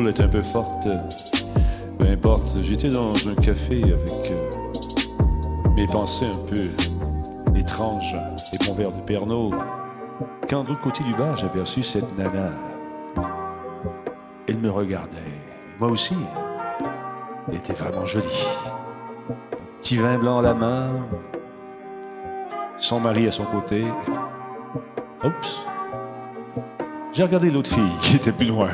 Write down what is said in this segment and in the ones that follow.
Bull est un peu forte. peu importe, j'étais dans un café avec euh, mes pensées un peu étranges et mon verre de Pernod. Quand de l'autre côté du bar, j'aperçus cette nana. Elle me regardait. Moi aussi. Elle était vraiment jolie. Petit vin blanc à la main. Son mari à son côté. Oups. J'ai regardé l'autre fille qui était plus loin.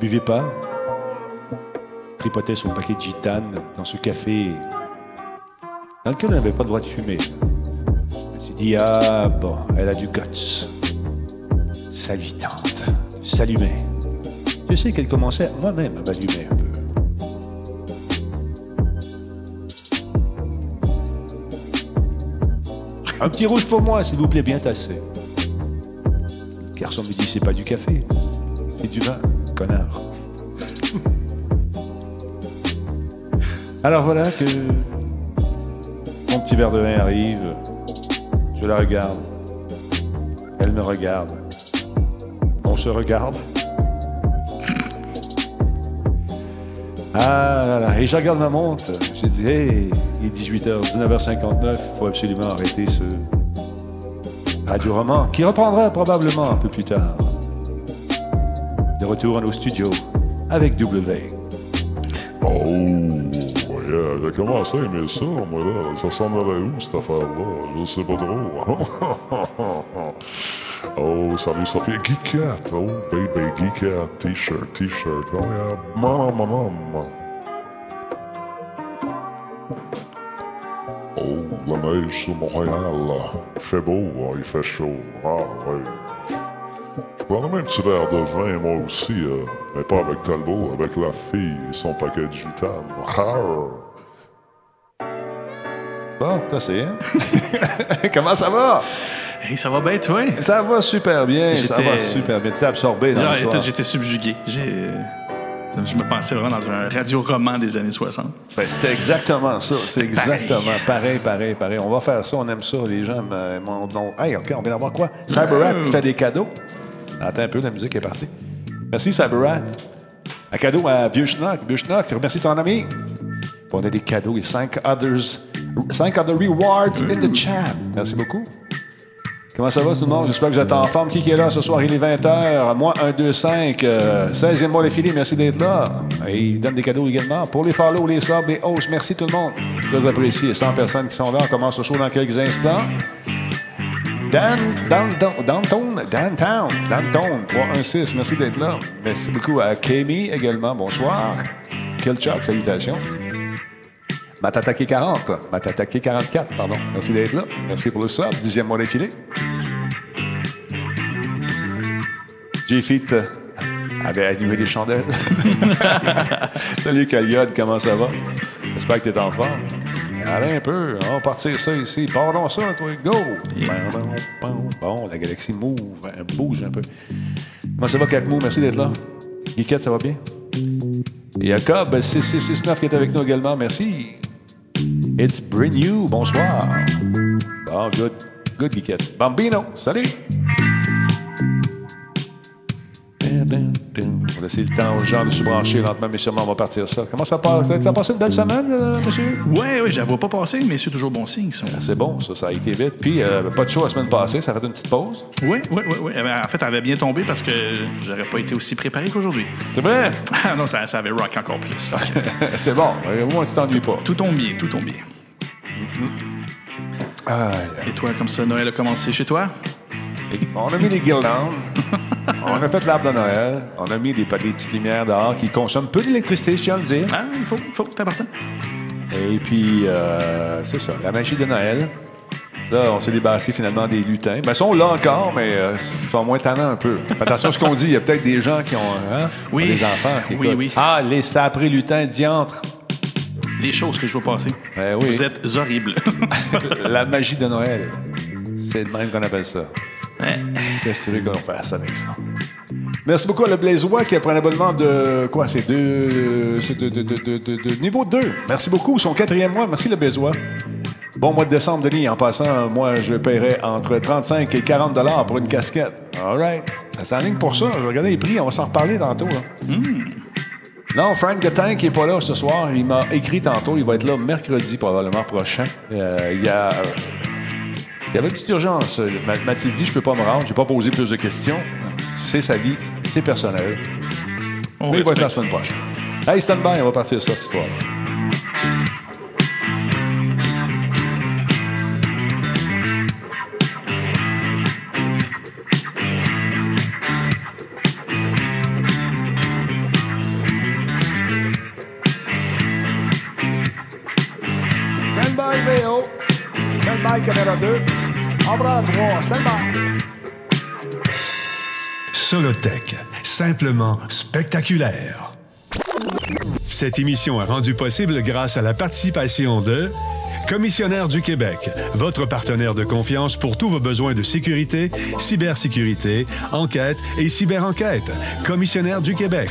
Buvait pas. Tripotait son paquet de gitane dans ce café dans lequel elle n'avait pas le droit de fumer. Elle s'est dit, ah bon, elle a du guts. Ça lui tente. S'allumer. Je sais qu'elle commençait moi-même à m'allumer un peu. Un petit rouge pour moi, s'il vous plaît, bien tassé. Le garçon me dit, c'est pas du café, c'est du vin, Alors voilà que mon petit verre de vin arrive. Je la regarde. Elle me regarde. On se regarde. Ah là là. Et je regarde ma montre. J'ai dit, hey, il est 18h, 19h59. Il faut absolument arrêter ce radio-roman qui reprendra probablement un peu plus tard. Retour à nos studios avec W. Oh, yeah, j'ai commencé à aimer ça, moi, là. Ça ressemblerait où, cette affaire-là? Je sais pas trop. oh, salut, Sophie. Geekette. Oh, baby, Geekette. T-shirt, T-shirt. Oh, yeah. Maman, maman. Oh, la neige sur Montréal. Il fait beau, hein, il fait chaud. Ah, ouais. Je prendrais un petit verre de vin, moi aussi, euh, mais pas avec Talbot, avec la fille et son paquet. Ah! Bon, t'as assez, hein? Comment ça va? Hey, ça va bien, toi? Ça va super bien, ça va super bien. Tu t'es absorbé dans soir. j'étais- J'étais subjugué. J'ai, euh, Je me pensais vraiment dans un radio-roman des années 60. Ben, C'était exactement ça. C'est exactement pareil, pareil, pareil. On va faire ça, on aime ça. Les gens me- m'ont. m'ont- Hey, OK, on vient d'avoir quoi? Cyberrat qui fait des cadeaux? Attends un peu, la musique est partie. Merci, Cyberrat. Un cadeau à Vieux Schnock. Remercie ton ami. On a des cadeaux et 5 others, cinq other rewards in the chat. Merci beaucoup. Comment ça va tout le monde? J'espère que vous êtes en forme. Qui est là ce soir? Il est 20h. Moi, 1, 2, 5. euh, 16e mois défilé. Merci d'être là. Et il donne des cadeaux également. Pour les follow, les subs, les hosts, merci tout le monde. Très apprécié. 100 personnes qui sont là. On commence le show dans quelques instants. Dan, Dan, Downtown, Downtown, Downtown, 316, merci d'être là. Merci beaucoup à Kami également, bonsoir. Killchuck, salutations. Matatake 40, Matatake 44, pardon. Merci d'être là. Merci pour le sub, dixième mois défilé. J-Fit euh, avait allumé des chandelles. Salut Caliode, comment ça va? J'espère que tu es en forme. Allez un peu, on va partir ça ici. Pardon ça, toi, go! Bon, la galaxie move, elle bouge un peu. Comment ça va, Catmou? Merci d'être là. Guiquette, ça va bien? Jacob, 6669 qui est avec nous également, merci. It's Bring You, bonsoir. Bon, good. Good, Guiquette. Bambino, salut. On va laisser le temps aux gens de se brancher lentement, mais sûrement on va partir ça. Comment ça passe? Ça a passé une belle semaine, euh, monsieur? Ouais, ouais, je la vois pas passer, mais c'est toujours bon signe, ça. C'est bon, ça, ça a été vite. Puis, euh, pas de show la semaine passée, ça a fait une petite pause. Oui, oui, oui, oui. Eh ben, En fait, elle avait bien tombé parce que j'aurais pas été aussi préparé qu'aujourd'hui. C'est vrai? Ah non, ça, ça avait rock encore plus. C'est bon. Au moins, tu t'ennuies pas. tout tombe bien, tout tombe bien. Ah, Et toi, comme ça, Noël a commencé chez toi? On a mis les guirlandes. on a fait l'arbre de Noël. On a mis des, des petites lumières dehors qui consomment peu d'électricité, je tiens à le dire. Ah, il faut, faut, c'est important. Et puis, euh, c'est ça, la magie de Noël. Là, on s'est débarrassé finalement des lutins. Ben, ils sont là encore, mais euh, ils sont moins tannants un peu. Attention à ce qu'on dit. Il y a peut-être des gens qui ont hein, Oui. des enfants qui Oui. Ah, les saprés lutins diantres. Les choses que je vois passer. Ben oui. Vous êtes horribles. la magie de Noël. C'est le même qu'on appelle ça. Qu'est-ce que tu veux qu'on fasse avec ça? Merci beaucoup à le Blaisois qui a pris un abonnement de quoi? C'est deux. C'est de, de- de- niveau 2. Merci beaucoup. Son quatrième mois. Merci le Blaisois. Bon mois de décembre, Denis. En passant, moi, je paierais entre 35 et 40 dollars pour une casquette. All right. Ça s'enligne pour ça. Je vais regarder les prix. On va s'en reparler tantôt. là. Non, Frank the Tank n'est pas là ce soir. Il m'a écrit tantôt. Il va être là mercredi, probablement prochain. Euh, il y a... Il y avait une petite urgence. Ma- Mathilde dit, je peux pas me rendre, j'ai pas posé plus de questions. C'est sa vie, c'est personnel. On Mais il va être la semaine prochaine. Hey, stand by, on va partir ça, cette histoire. Stand by, VO. Stand by, caméra 2. Embrun 3. Stand by. Solotech, simplement spectaculaire. Cette émission est rendue possible grâce à la participation de Commissionnaire du Québec, votre partenaire de confiance pour tous vos besoins de sécurité, cybersécurité, enquête et cyberenquête. Commissionnaire du Québec.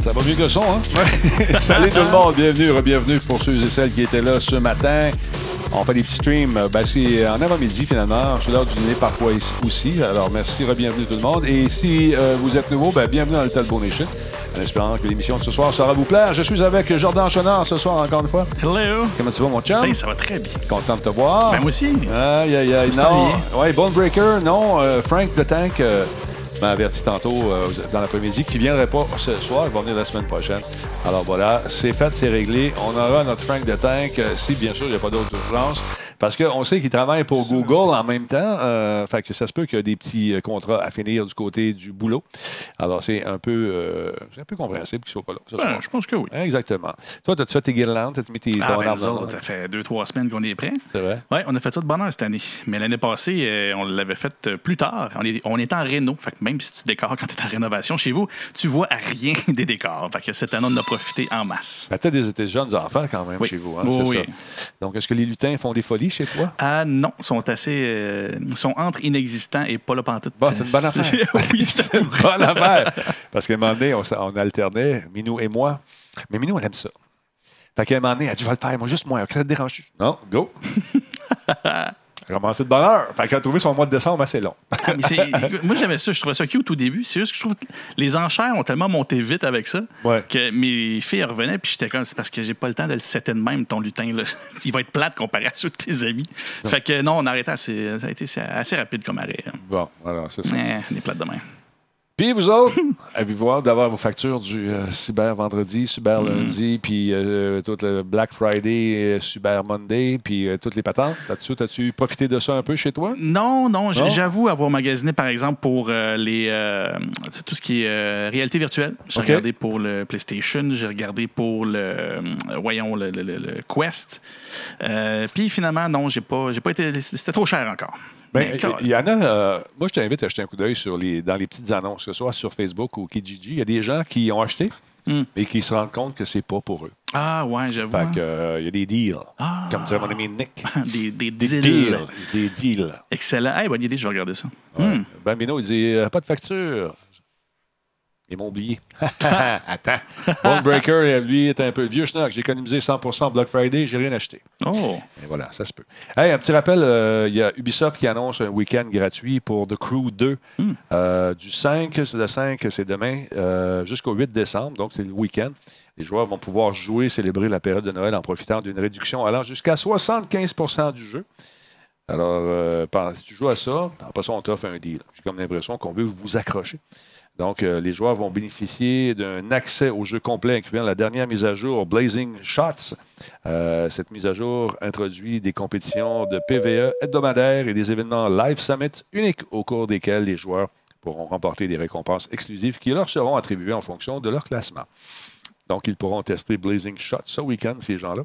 Ça va mieux que le son, hein? Salut tout le monde, bienvenue, bienvenue pour ceux et celles qui étaient là ce matin. On fait des petits streams, euh, ben, c'est en avant-midi finalement, c'est l'heure du dîner parfois ici aussi. Alors merci, bienvenue tout le monde. Et si euh, vous êtes nouveau, ben, bienvenue dans le Talbot Nation. En espérant que l'émission de ce soir sera vous plaire. Je suis avec Jordan Chenard ce soir encore une fois. Hello. Comment tu vas mon chum? Hey, ça va très bien. Content de te voir. Ben, moi aussi. Aïe, aïe, aïe. Non. Ouais, Bone Breaker, non. Euh, Frank the Tank euh, m'a averti tantôt euh, dans l'après-midi qu'il ne viendrait pas ce soir. Il va venir la semaine prochaine. Alors voilà, c'est fait, c'est réglé. On aura notre Frank the Tank si, bien sûr, il n'y a pas d'autre urgence. Parce qu'on sait qu'il travaille pour Google en même temps. Euh, fait que ça se peut qu'il y a des petits euh, contrats à finir du côté du boulot. Alors, c'est un peu, euh, c'est un peu compréhensible qu'il ne soit pas là. Ben, je pense que oui. Exactement. Toi, as-tu fait tes guirlandes? As-tu mis tes, Ah, ben, autres, ça fait deux, trois semaines qu'on est prêts. C'est vrai? Oui, on a fait ça de bonne heure cette année. Mais l'année passée, euh, on l'avait fait plus tard. On, est, on était en réno. Fait que même si tu décores quand tu es en rénovation chez vous, tu vois à rien des décors. Fait que cette année, on en a profité en masse. Ben, t'as des, des jeunes enfants quand même Oui. chez vous, hein, Oui, c'est oui. ça. Donc, est-ce que les lutins font des folies? Chez toi? Ah non, sont assez. euh, sont entre inexistants et pas là pantoute. Bon, c'est une bonne affaire. oui, c'est une bonne affaire. Parce qu'à un moment donné, on, alternait, Minou et moi. Mais Minou, elle aime ça. Fait qu'à un moment donné, elle dit, je vais le faire, moi, juste moi. Ça te dérange Non, go. Commencé de bonne heure. Fait qu'elle a trouvé son mois de décembre assez long. Ah, moi, j'aimais ça. Je trouvais ça cute au début. C'est juste que je trouve que les enchères ont tellement monté vite avec ça Ouais. que mes filles revenaient. Puis j'étais comme, c'est parce que j'ai pas le temps de le setter de même, ton lutin. Là. Il va être plate comparé à ceux de tes amis. Fait que non, on a arrêté assez. Ça a été assez rapide comme arrêt. hein. Bon, voilà, c'est ça. Eh, on est plate de même. Puis vous autres, avez-vous hâte d'avoir vos factures du euh, Cyber vendredi, Cyber lundi, puis euh, tout le Black Friday, euh, Cyber Monday, puis euh, toutes les patentes? Là-dessus, as-tu profité de ça un peu chez toi? Non, non, j'avoue avoir magasiné, par exemple, pour euh, les, euh, tout ce qui est euh, réalité virtuelle. J'ai regardé pour le PlayStation, j'ai regardé pour le, euh, voyons, le, le- le- le Quest. Euh, Puis finalement, non, j'ai pas, j'ai pas été, c'était trop cher encore. Ben, il y en a. euh, moi, je t'invite à jeter un coup d'œil sur les, dans les petites annonces, que ce soit sur Facebook ou Kijiji. Il y a des gens qui ont acheté, Hmm. mais qui se rendent compte que c'est pas pour eux. Ah ouais, j'avoue. Fait hein. que, euh, il y a des deals. Ah. Comme dirait mon ami Nick. des, des Des deals. deals. Des deals. Excellent. Hey, bonne idée, je vais regarder ça. Ouais. Bambino, il dit euh, pas de facture. Ils m'ont oublié. Attends. Bone Breaker, lui, est un peu vieux schnock. J'ai économisé 100 Black Friday, j'ai rien acheté. Oh, Et voilà, ça se peut. Hey, un petit rappel, euh, il y a Ubisoft qui annonce un week-end gratuit pour The Crew 2. Hmm. Euh, du 5, c'est le 5, c'est demain, euh, jusqu'au 8 décembre, donc c'est le week-end. Les joueurs vont pouvoir jouer, célébrer la période de Noël en profitant d'une réduction allant jusqu'à 75% du jeu. Alors, euh, si tu joues à ça, après ça, on t'offre un deal. J'ai comme l'impression qu'on veut vous accrocher. Donc, euh, les joueurs vont bénéficier d'un accès au jeu complet, incluant la dernière mise à jour Blazing Shots. Euh, cette mise à jour introduit des compétitions de PVE hebdomadaires et des événements Live Summit uniques au cours desquels les joueurs pourront remporter des récompenses exclusives qui leur seront attribuées en fonction de leur classement. Donc, ils pourront tester Blazing Shot ce week-end, ces gens-là,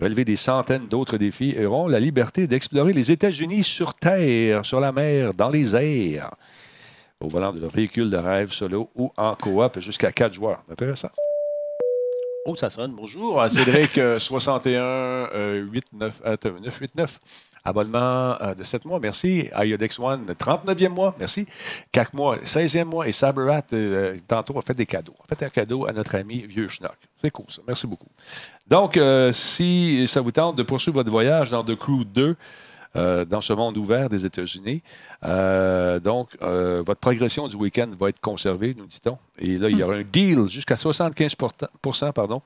relever des centaines d'autres défis auront la liberté d'explorer les États-Unis sur terre, sur la mer, dans les airs, au volant de leur véhicule de rêve solo ou en coop jusqu'à quatre joueurs. Intéressant. Oh, ça sonne. Bonjour. Cédric, euh, 61 euh, 89, attends, 989. Abonnement euh, de 7 mois, merci. Iodex One, 39e mois, merci. 4 mois, 16e mois. Et Saberat, euh, tantôt, a fait des cadeaux. A fait un cadeau à notre ami Vieux Schnock. C'est cool, ça. Merci beaucoup. Donc, euh, si ça vous tente de poursuivre votre voyage dans The Crew 2, euh, dans ce monde ouvert des États-Unis. Euh, donc, euh, votre progression du week-end va être conservée, nous dit-on. Et là, il y aura un deal jusqu'à 75 pardon,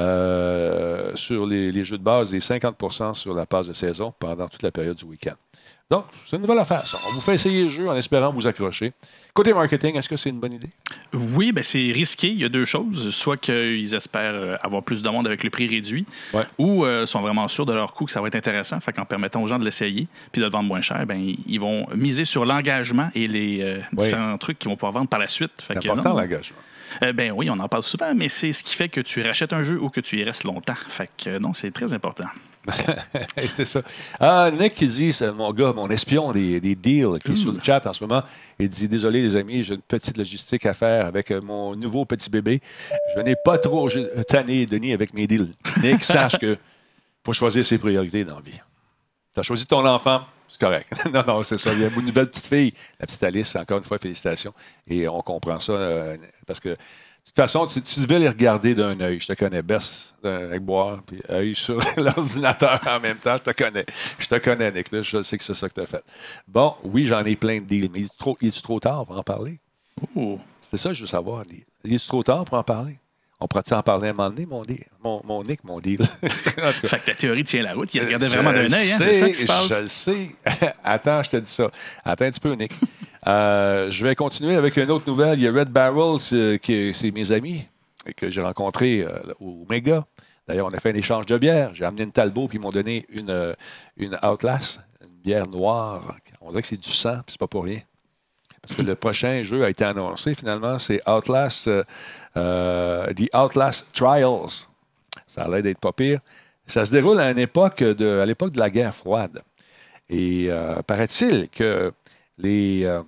euh, sur les, les jeux de base et 50 sur la passe de saison pendant toute la période du week-end. Donc, c'est une nouvelle affaire, ça. On vous fait essayer le jeu en espérant vous accrocher. Côté marketing, est-ce que c'est une bonne idée? Oui, ben c'est risqué. Il y a deux choses. Soit qu'ils espèrent euh, avoir plus de monde avec le prix réduit, Ouais. ou euh, sont vraiment sûrs de leur coût que ça va être intéressant. Fait qu'en permettant aux gens de l'essayer puis de le vendre moins cher, ben, ils- vont miser sur l'engagement et les euh, différents trucs qu'ils vont pouvoir vendre par la suite. Fait C'est important, l'engagement. Euh, ben oui, on en parle souvent, mais c'est ce qui fait que tu rachètes un jeu ou que tu y restes longtemps. Fait que non, c'est très important. c'est ça. Ah, Nick qui dit, c'est mon gars, mon espion des, des deals, qui est sur le chat en ce moment, il dit Désolé, les amis, j'ai une petite logistique à faire avec euh, mon nouveau petit bébé. Je n'ai pas trop je- tanné, Denis, avec mes deals. Nick, sache que faut choisir ses priorités dans la vie. Tu as choisi ton enfant, c'est correct. non, non, c'est ça. Il y a une nouvelle petite fille, la petite Alice, encore une fois, félicitations. Et on comprend ça euh, parce que. De toute façon, tu, tu devais les regarder d'un œil. Je te connais, Bess, euh, avec boire, puis œil sur l'ordinateur en même temps. Je te connais. Je te connais, Nick. là. Je sais que c'est ça que tu as fait. Bon, oui, j'en ai plein de deals, mais il est trop, il est trop tard pour en parler? C'est ça que je veux savoir. Il est trop tard pour en parler? On pourrait-tu en parler à un moment donné, mon, deal? mon, mon Nick, mon deal? en tout cas, Fait que ta théorie tient la route. Il regardait vraiment d'un œil, hein? C'est ça qui se passe? Je le sais. Attends, je te dis ça. Attends un petit peu, Nick. Euh, je vais continuer avec une autre nouvelle. Il y a Red Barrel, c'est- qui- c'est mes amis et que j'ai rencontrés euh, au Mega. D'ailleurs, on a fait un échange de bière. J'ai amené une Talbot, puis ils m'ont donné une, euh, une Outlast, une bière noire. On dirait que c'est du sang, puis c'est pas pour rien. Parce que le prochain jeu a été annoncé, finalement, c'est Outlast, euh, euh, The Outlast Trials. Ça a l'air d'être pas pire. Ça se déroule à une époque de, à l'époque de la guerre froide. Et euh, paraît-il que les, euh,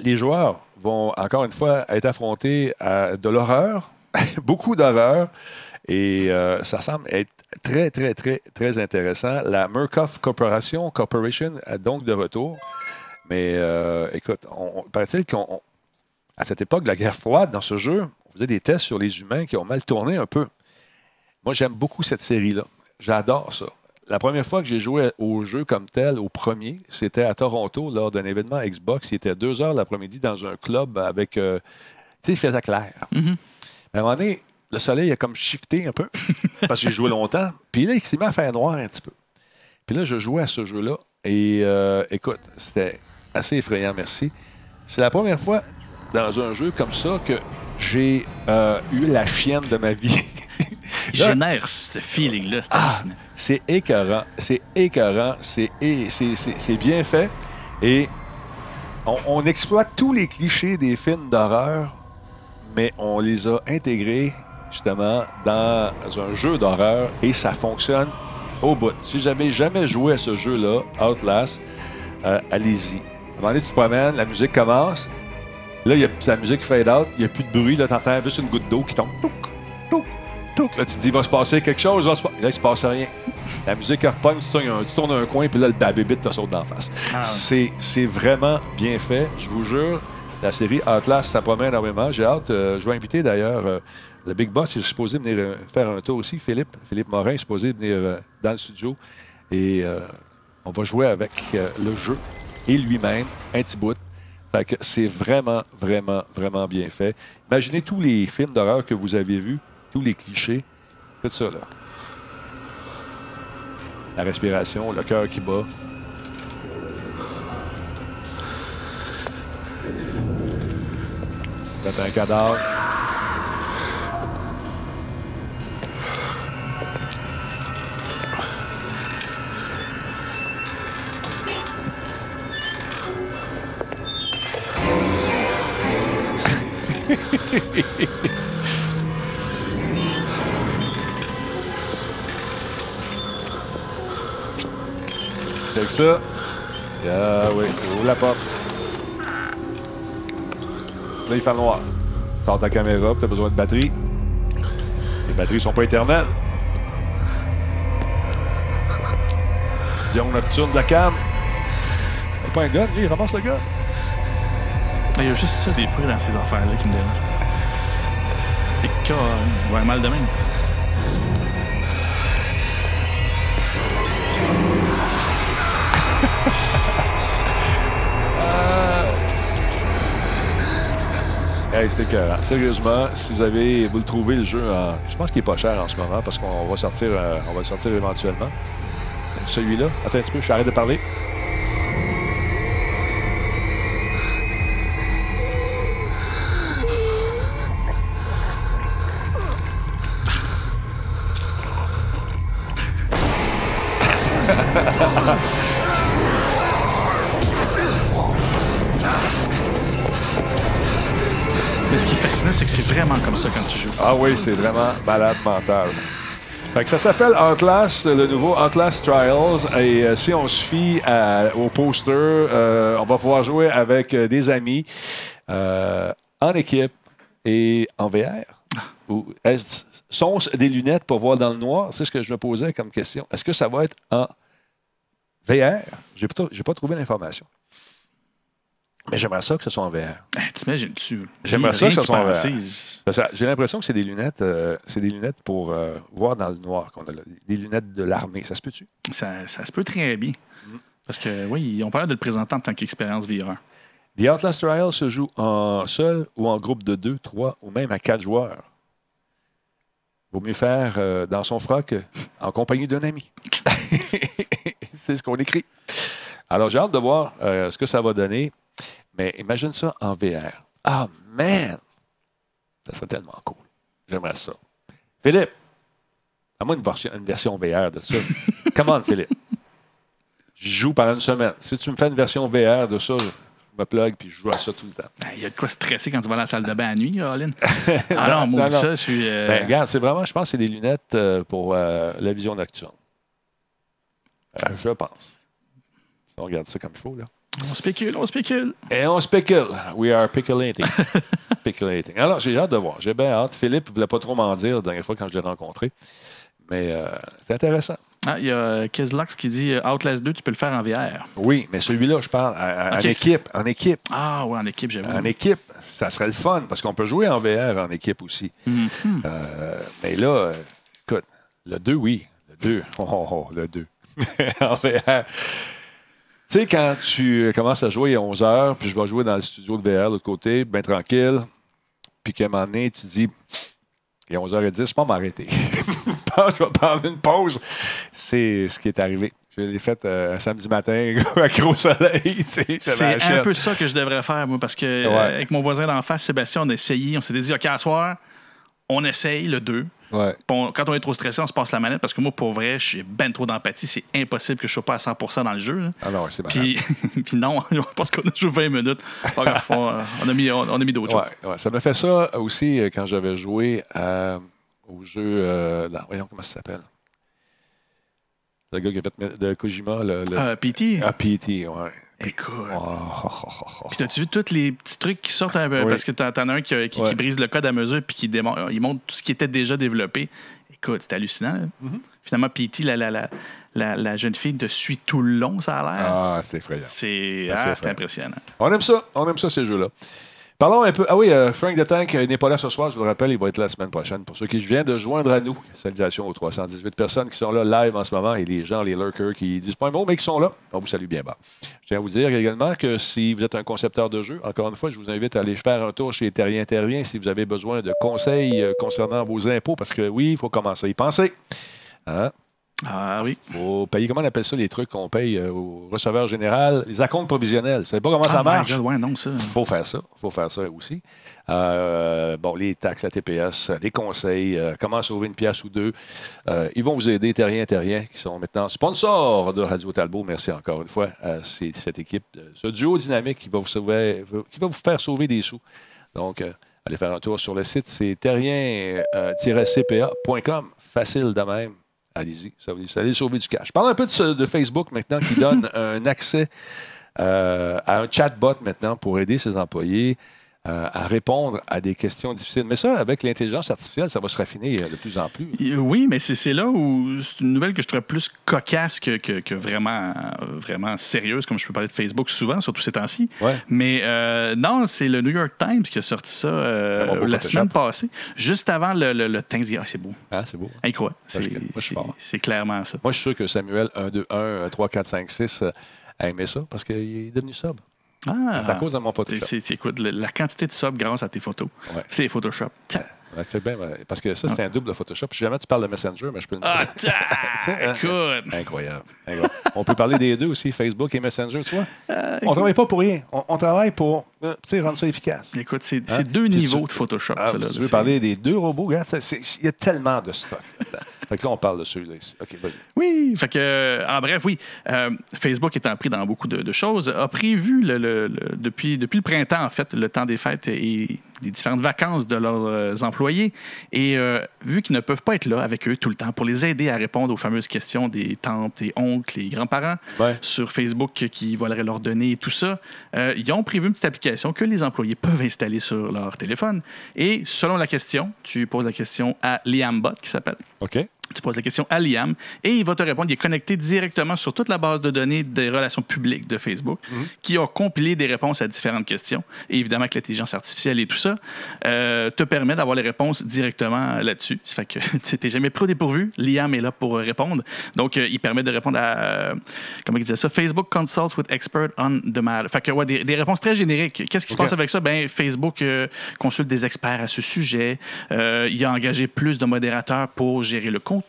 les joueurs vont encore une fois être affrontés à de l'horreur, beaucoup d'horreur, et euh, ça semble être très, très, très, très intéressant. La Murkoff Corporation, Corporation est donc de retour. Mais euh, écoute, on, on- qu'à cette époque de la guerre froide, dans ce jeu, on faisait des tests sur les humains qui ont mal tourné un peu. Moi, j'aime beaucoup cette série-là. J'adore ça. La première fois que j'ai joué au jeu comme tel, au premier, c'était à Toronto lors d'un événement Xbox. Il était à 2 heures l'après-midi dans un club avec. euh, tu sais, il faisait clair. Mhm. À un moment donné, le soleil a comme shifté un peu parce que j'ai joué longtemps. Puis là, il s'est mis à faire noir un petit peu. Puis là, je jouais à ce jeu-là. Et euh, écoute, c'était assez effrayant, merci. C'est la première fois dans un jeu comme ça que j'ai euh, eu la chienne de ma vie. Génère ce feeling-là. C'est ah, c'est écœurant, c'est écœurant, c'est bien fait. Et on, on exploite tous les clichés des films d'horreur, mais on les a intégrés justement dans un jeu d'horreur et ça fonctionne au bout. Si j'avais jamais joué à ce jeu-là, Outlast, euh, allez-y. À un moment donné, tu te promènes, la musique commence. Là, il y a la musique fade out, il n'y a plus de bruit. Là, tu entends juste une goutte d'eau qui tombe. Touc, touc, touc. Là, tu te dis, il va se passer quelque chose. va se Là, il se passe rien. La musique repogne, tu tournes, un- tu tournes un coin, puis là, le babébite te saute d'en face. Ah. C'est vraiment bien fait. Je vous jure, la série Outlast, ça promet énormément. J'ai hâte. euh, je vais inviter d'ailleurs euh, le Big Boss, il est supposé venir euh, faire un tour aussi. Philippe, Philippe Morin est supposé venir euh, dans le studio. Et euh, on va jouer avec euh, le jeu et lui-même, un petit bout. C'est vraiment, vraiment, vraiment bien fait. Imaginez tous les films d'horreur que vous avez vus, tous les clichés, tout ça, là. La respiration, le cœur qui bat. T'as un cadavre. Avec ça. Ah oui, ouvre la porte. Là, il fait noir. Sors ta caméra, tu as besoin de batterie. Les batteries sont pas éternelles. Dion Nocturne de la cam. Pas un gun, lui, il ramasse le gun. Il y a juste ça des fois dans ces affaires-là qui me dérangent. Et euh, ouais, mal de même. Hey, c'était écœurant. Sérieusement, si vous avez, vous le trouvez le jeu, en- je pense qu'il est pas cher en ce moment parce qu'on va sortir, euh, on va le sortir éventuellement. Celui-là, attends un petit peu, je arrête de parler. Ah oui, c'est vraiment malade mental. Fait que ça s'appelle Outlast, le nouveau Outlast Trials. Et euh, si on se fie au poster, euh, on va pouvoir jouer avec euh, des amis en équipe et en VR. Ou est-ce- sont-ce des lunettes pour voir dans le noir? C'est ce que je me posais comme question. Est-ce que ça va être en VR? Pas, j'ai pas trouvé l'information. Mais j'aimerais ça que ce soit en VR. Ah, T'imagines-tu? J'aimerais ça que qu'y soit en que J'ai l'impression que c'est des lunettes, euh, c'est des lunettes pour euh, voir dans le noir qu'on a là. Des lunettes de l'armée. Ça se peut-tu? Ça, ça se peut très bien. Mm. Parce que, oui, ils ont pas l'air de le présenter en tant qu'expérience VR. The Outlast Trial se joue en seul ou en groupe de deux, trois ou même à quatre joueurs. Vaut mieux faire euh, dans son froc en compagnie d'un ami. c'est ce qu'on écrit. Alors, j'ai hâte de voir euh, ce que ça va donner. Mais imagine ça en VR. Ah, man! Ça serait tellement cool. J'aimerais ça. Philippe, à moi une version, une version VR de ça. Come on, Philippe. Je joue pendant une semaine. Si tu me fais une version VR de ça, je me plug puis je joue à ça tout le temps. Ah, Il y a de quoi stresser quand tu vas à la salle de bain à nuit, Colin. Ah non, Non, moi, non. ça, je suis. euh, Ben, regarde, c'est vraiment, je pense que c'est des lunettes euh, pour euh, la vision nocturne. Je pense. On regarde ça comme il faut, là. On spécule, on spécule. Et on spécule. We are speculating. speculating. Alors, j'ai hâte de voir. J'ai bien hâte. Philippe ne voulait pas trop m'en dire la dernière fois quand je l'ai rencontré. Mais euh, c'est intéressant. Ah, il y a Kezlox qui dit euh, Outlast 2, tu peux le faire en VR. Oui, mais celui-là, je parle à- à- en équipe. En équipe. Ah, ouais, en équipe, j'avoue. En équipe, ça serait le fun parce qu'on peut jouer en VR en équipe aussi. Mhm. Euh, mais là, euh, écoute, le 2, oui. Le 2. Oh, oh, oh, le 2. en VR. Tu sais, quand tu commences à jouer à 11 heures, puis je vais jouer dans le studio de VR de l'autre côté, bien tranquille, puis qu'à un moment donné, tu dis, il est 11h10, je peux pas m'arrêter. Je vais prendre une pause. C'est ce qui est arrivé. Je l'ai fait euh, un samedi matin, à gros soleil. C'est un peu ça que je devrais faire, moi, parce que euh, avec mon voisin d'en face, Sébastien, on a essayé, on s'est dit, OK, à soir, on essaye le 2. Ouais. Puis on- quand on est trop stressé, on se passe la manette parce que moi, pour vrai, j'ai ben trop d'empathie. C'est impossible que je sois pas à 100 dans le jeu. là. Ah non, c'est. Puis, puis non, parce qu'on a joué 20 minutes. On, on a mis, on, on a mis d'autres choses. Ouais, ouais. Ça m'a fait ça aussi euh, quand j'avais joué à- au jeu. euh, là, voyons comment ça s'appelle. Le gars qui a fait de Kojima, le, le- Euh, PT, ah, PT, ouais. Écoute. Oh. Puis t'as-tu vu tous les petits trucs qui sortent un peu? Oui. Parce que t'en as un qui, qui- qui Ouais. brise le code à mesure puis qui il montre tout ce qui était déjà développé. Écoute, c'est hallucinant. là. Mm-hmm. Finalement, PT, la, la, la, la, la jeune fille te suit tout le long, ça a l'air. Ah, c'est effrayant. C'est Ah, impressionnant. On aime ça. On aime ça, ces jeux-là. Parlons un peu. Ah oui, euh, Frank de Tank euh, n'est pas là ce soir, je vous le rappelle, il va être là la semaine prochaine. Pour ceux qui viennent de joindre à nous, salutations aux 318 personnes qui sont là live en ce moment et les gens, les lurkers qui disent pas un mot, mais qui sont là. On vous salue bien bas. Je tiens à vous dire également que si vous êtes un concepteur de jeux, encore une fois, je vous invite à aller faire un tour chez Terrien Terrien si vous avez besoin de conseils euh, concernant vos impôts, parce que oui, il faut commencer à y penser. Hein? Ah oui. faut payer, comment on appelle ça, les trucs qu'on paye euh, au receveur général, les acomptes provisionnels. Vous savez pas comment ça Ah, my marche? God, ouais, non, ça. faut faire ça. faut faire ça aussi. Euh, bon, les taxes, la TPS, les conseils, euh, comment sauver une pièce ou deux. Euh, ils vont vous aider, Terrien, Terrien, qui sont maintenant sponsors de Radio Talbot. Merci encore une fois à ces- cette équipe, ce duo dynamique qui va vous, sauver, qui va vous faire sauver des sous. Donc, Allez faire un tour sur le site, c'est terrien-cpa.com. Facile de même. Allez-y, ça vous allez sauver du cash. Parle un peu de Facebook maintenant qui donne un accès euh, à un chatbot maintenant pour aider ses employés euh, à répondre à des questions difficiles. Mais ça, avec l'intelligence artificielle, ça va se raffiner euh, de plus en plus. Euh, Oui, mais c'est là où c'est une nouvelle que je trouve plus cocasse que, que- que vraiment, vraiment sérieuse, comme je peux parler de Facebook souvent, surtout ces temps-ci. Ouais. Mais euh, non, c'est le New York Times qui a sorti ça euh, Ah, la semaine passée, juste avant le, le, le Thanksgiving. Ah, c'est beau. Ah, c'est beau. Incroyable. Parce C'est clairement ça. Moi, je suis sûr que Samuel 1, 2, 1, 3, 4, 5, 6 euh, a aimé ça parce qu'il est devenu sub. Ah, C'est à cause de mon Photoshop. c'est- écoute, la quantité de subs grâce à tes photos, Ouais. c'est Photoshop. Ouais, c'est bien, parce que ça, c'est un double de Photoshop. Si jamais tu parles de Messenger, mais je peux le Ah, ta- écoute. Incroyable. Incroyable. On peut parler des deux aussi, Facebook et Messenger, tu vois? Euh, On travaille pas pour rien. On, on travaille pour euh, rendre ça efficace. Écoute, c'est Hein? deux Puis niveaux tu- de Photoshop. Ah, ça, là. tu veux parler des deux robots, il y a tellement de stock. fait que là, on parle de ceux-là ici. OK, vas-y. Oui, fait que, euh, en bref, oui, euh, Facebook étant pris dans beaucoup de, de choses, a prévu le, le- le- depuis, depuis le printemps, en fait, le temps des fêtes et des différentes vacances de leurs euh, employés. Et euh, vu qu'ils ne peuvent pas être là avec eux tout le temps pour les aider à répondre aux fameuses questions des tantes et oncles et grands-parents Ouais. sur Facebook qui voleraient leurs données et tout ça, euh, ils ont prévu une petite application que les employés peuvent installer sur leur téléphone. Et selon la question, tu poses la question à Liambot, qui s'appelle. OK. Tu poses la question à Liam et il va te répondre. Il est connecté directement sur toute la base de données des relations publiques de Facebook qui a compilé des réponses à différentes questions. Et évidemment, avec l'intelligence artificielle et tout ça, euh, te permet d'avoir les réponses directement là-dessus. Ça fait que tu n'es jamais pris au dépourvu. Liam est là pour répondre. Donc, euh, il permet de répondre à, euh, comment il disait ça, Facebook Consults with Expert on the matter. Fait que, ouais, des, des réponses très génériques. Qu'est-ce qui se passe avec ça? Ben, Facebook consulte des experts à ce sujet. Il a engagé plus de modérateurs pour gérer le contenu.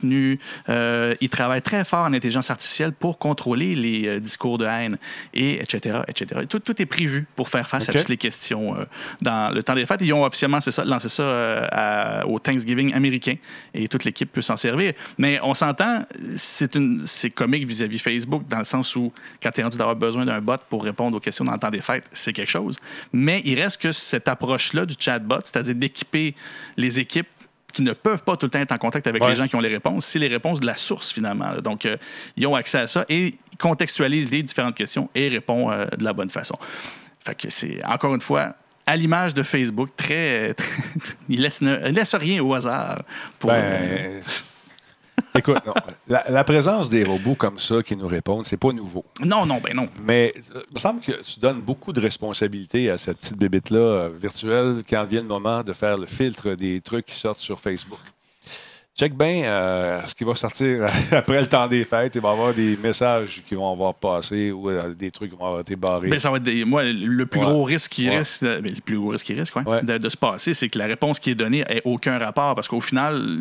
Euh, il travaille très fort en intelligence artificielle pour contrôler les euh, discours de haine, et etc., etc. Tout, tout est prévu pour faire face à toutes les questions euh, dans le temps des fêtes. Ils ont officiellement ça, lancé ça euh, à- au Thanksgiving américain et toute l'équipe peut s'en servir. Mais on s'entend, c'est comique vis-à-vis Facebook dans le sens où quand tu es rendu d'avoir besoin d'un bot pour répondre aux questions dans le temps des fêtes, c'est quelque chose. Mais il reste que cette approche-là du chatbot, c'est-à-dire d'équiper les équipes qui ne peuvent pas tout le temps être en contact avec Ouais. les gens qui ont les réponses, c'est les réponses de la source finalement. Donc, euh, ils ont accès à ça et contextualisent les différentes questions et répondent euh, de la bonne façon. Fait que c'est, encore une fois, à l'image de Facebook, très, très- il laisse, ne, laisse rien au hasard. Pour, euh, Ben, écoute, non, la, la présence des robots comme ça qui nous répondent, c'est pas nouveau. non, non, ben non. Mais euh, il me semble que tu donnes beaucoup de responsabilités à cette petite bébête-là euh, virtuelle quand vient le moment de faire le filtre des trucs qui sortent sur Facebook. Check bien euh, ce qui va sortir après le temps des fêtes. Il va y avoir des messages qui vont avoir passé ou euh, des trucs qui vont avoir été barrés. Ben, ça va être des- moi, le plus Ouais. gros risque qui Ouais. euh, le plus gros risque qui Ouais. de, de se passer, c'est que la réponse qui est donnée ait aucun rapport parce qu'au final,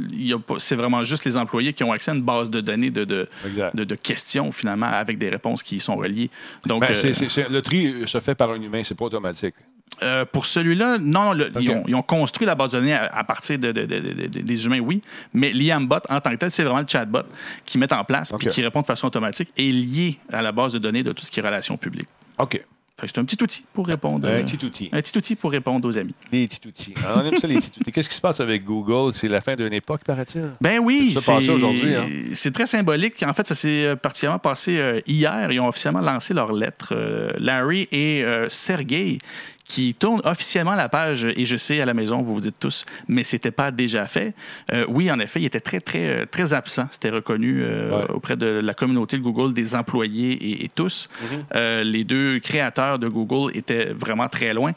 c'est vraiment juste les employés qui ont accès à une base de données de, de, de- questions finalement avec des réponses qui y sont reliées. Donc, Ben, euh, c'est- c'est- le tri se fait par un humain, c'est pas automatique. Euh, pour celui-là, non, le- ils, ont, ils ont construit la base de données à, à partir de, de- de- de- de- des humains, oui, mais l'IAMBot en tant que tel, c'est vraiment le chatbot qu'ils mettent en place et qui répond de façon automatique et lié à la base de données de tout ce qui est relations publiques. OK. C'est un petit outil pour répondre. Un euh, petit outil. un petit outil pour répondre aux amis. Les petits outils. Alors, on aime ça, les petits outils. Qu'est-ce qui se passe avec Google? C'est la fin d'une époque, paraît-il? Ben oui, Ça passait aujourd'hui, hein? c'est très symbolique. En fait, ça s'est euh, particulièrement passé euh, hier. Ils ont officiellement lancé leur lettre. euh, Larry et euh, Sergey qui tournent officiellement la page, et je sais, à la maison, vous vous dites tous, mais c'était pas déjà fait. Euh, oui, en effet, il était très, très, euh, très absent. C'était reconnu euh, Ouais. auprès de la communauté de Google, des employés et, et tous. Mm-hmm. Euh, les deux créateurs de Google étaient vraiment très loin.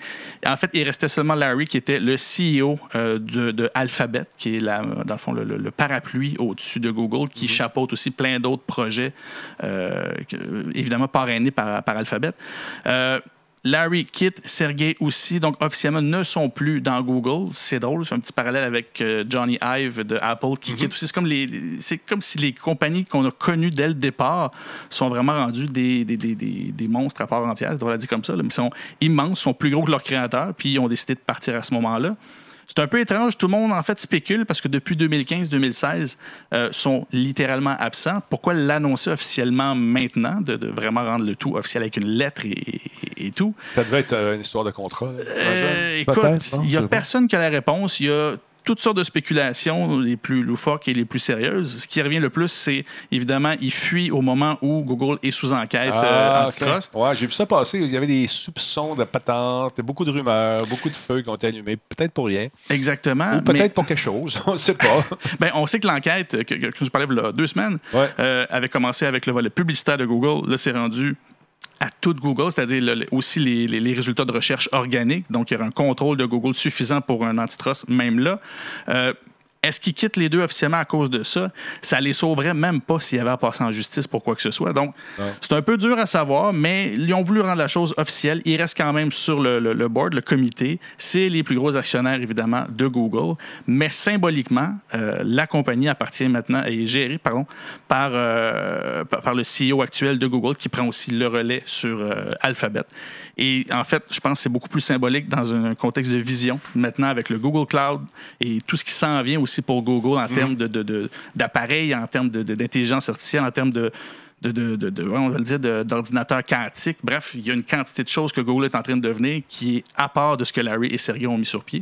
En fait, il restait seulement Larry, qui était le CEO de, de Alphabet, qui est la, dans le fond le, le- le parapluie au-dessus de Google, qui chapeaute aussi plein d'autres projets, évidemment parrainés par, par Alphabet. Larry quitte, Sergey aussi, donc officiellement ne sont plus dans Google. C'est drôle, c'est un petit parallèle avec euh, Johnny Ive de Apple qui quitte aussi. C'est comme, les, c'est comme si les compagnies qu'on a connues dès le départ sont vraiment rendues des, des, des, des, des monstres à part entière, je devrais le dire comme ça, là, mais ils sont immenses, sont plus gros que leurs créateurs, puis ils ont décidé de partir à ce moment-là. C'est un peu étrange. Tout le monde, en fait, spécule parce que depuis 2015-2016, euh, sont littéralement absents. Pourquoi l'annoncer officiellement maintenant, de, de vraiment rendre le tout officiel avec une lettre et, et- et tout? Ça devait être euh, une histoire de contrat. Euh, écoute, il n'y a personne qui a la réponse. Il y a toutes sortes de spéculations, les plus loufoques et les plus sérieuses. Ce qui revient le plus, c'est évidemment, il fuit au moment où Google est sous enquête euh, Ah, antitrust. ok. Ouais, j'ai vu ça passer. Il y avait des soupçons de patentes, beaucoup de rumeurs, beaucoup de feux qui ont été allumés. Peut-être pour rien. Exactement. Ou peut-être mais- pour quelque chose. On ne sait pas. Ben, on sait que l'enquête, que, que- que je parlais il y a deux semaines, Ouais. euh, avait commencé avec le volet publicitaire de Google. Là, c'est rendu à toute Google, c'est-à-dire aussi les résultats de recherche organiques. Donc, il y aura un contrôle de Google suffisant pour un antitrust, même là. Euh, est-ce qu'ils quittent les deux officiellement à cause de ça? Ça les sauverait même pas s'il y avait à passer en justice pour quoi que ce soit. Donc, c'est un peu dur à savoir, mais ils ont voulu rendre la chose officielle. Ils restent quand même sur le, le- le board, le comité. C'est les plus gros actionnaires, évidemment, de Google. Mais symboliquement, euh, la compagnie appartient maintenant et est gérée pardon, par, euh, par, par le CEO actuel de Google qui prend aussi le relais sur euh, Alphabet. Et en fait, je pense que c'est beaucoup plus symbolique dans un contexte de vision. Maintenant, avec le Google Cloud et tout ce qui s'en vient aussi pour Google en termes de- de- de- d'appareils, en termes d'intelligence artificielle, en termes de, de, de, on va le dire, d'ordinateurs quantiques. Bref, il y a une quantité de choses que Google est en train de devenir qui est à part de ce que Larry et Sergey ont mis sur pied.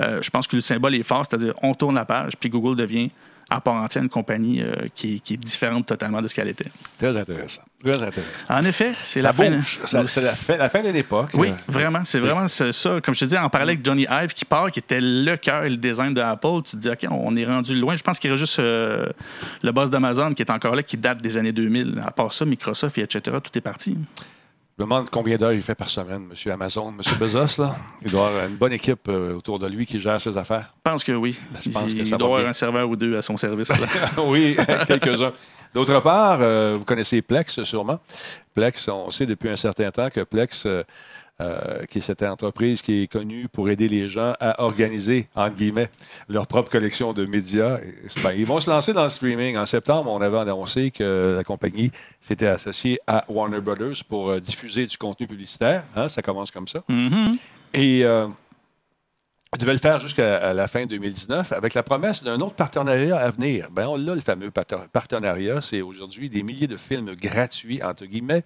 Euh, je pense que le symbole est fort, c'est-à-dire on tourne la page, puis Google devient à part entière une compagnie euh, qui, est- qui est différente totalement de ce qu'elle était. Très intéressant. Très intéressant. En effet, c'est la fin. bouge. Ça- C'est la fin, la fin d'une époque. Oui, Euh, vraiment. C'est vraiment ça. Comme je te dis, en parallèle avec Johnny Ive qui part, qui était le cœur et le design de Apple, tu te dis, OK, on est rendu loin. Je pense qu'il y a juste euh, le boss d'Amazon qui est encore là, qui date des années 2000. À part ça, Microsoft et etc., tout est parti. Je me demande combien d'heures il fait par semaine, M. Amazon, M. Bezos. Là. Il doit avoir une bonne équipe euh, autour de lui qui gère ses affaires. Je pense que oui. je pense il que ça va doit avoir bien. un serveur ou deux à son service. là. oui, quelques-uns. D'autre part, euh, vous connaissez Plex sûrement. Plex, on sait depuis un certain temps que Plex, euh, euh, qui est cette entreprise qui est connue pour aider les gens à organiser, entre guillemets, leur propre collection de médias. Et, ben, ils vont se lancer dans le streaming. En septembre, on avait annoncé que la compagnie s'était associée à Warner Brothers pour euh, diffuser du contenu publicitaire. Hein, ça commence comme ça. Mhm. Et ils devaient le faire jusqu'à la fin 2019 avec la promesse d'un autre partenariat à venir. Ben, on l'a, le fameux partenariat. C'est aujourd'hui des milliers de films gratuits, entre guillemets,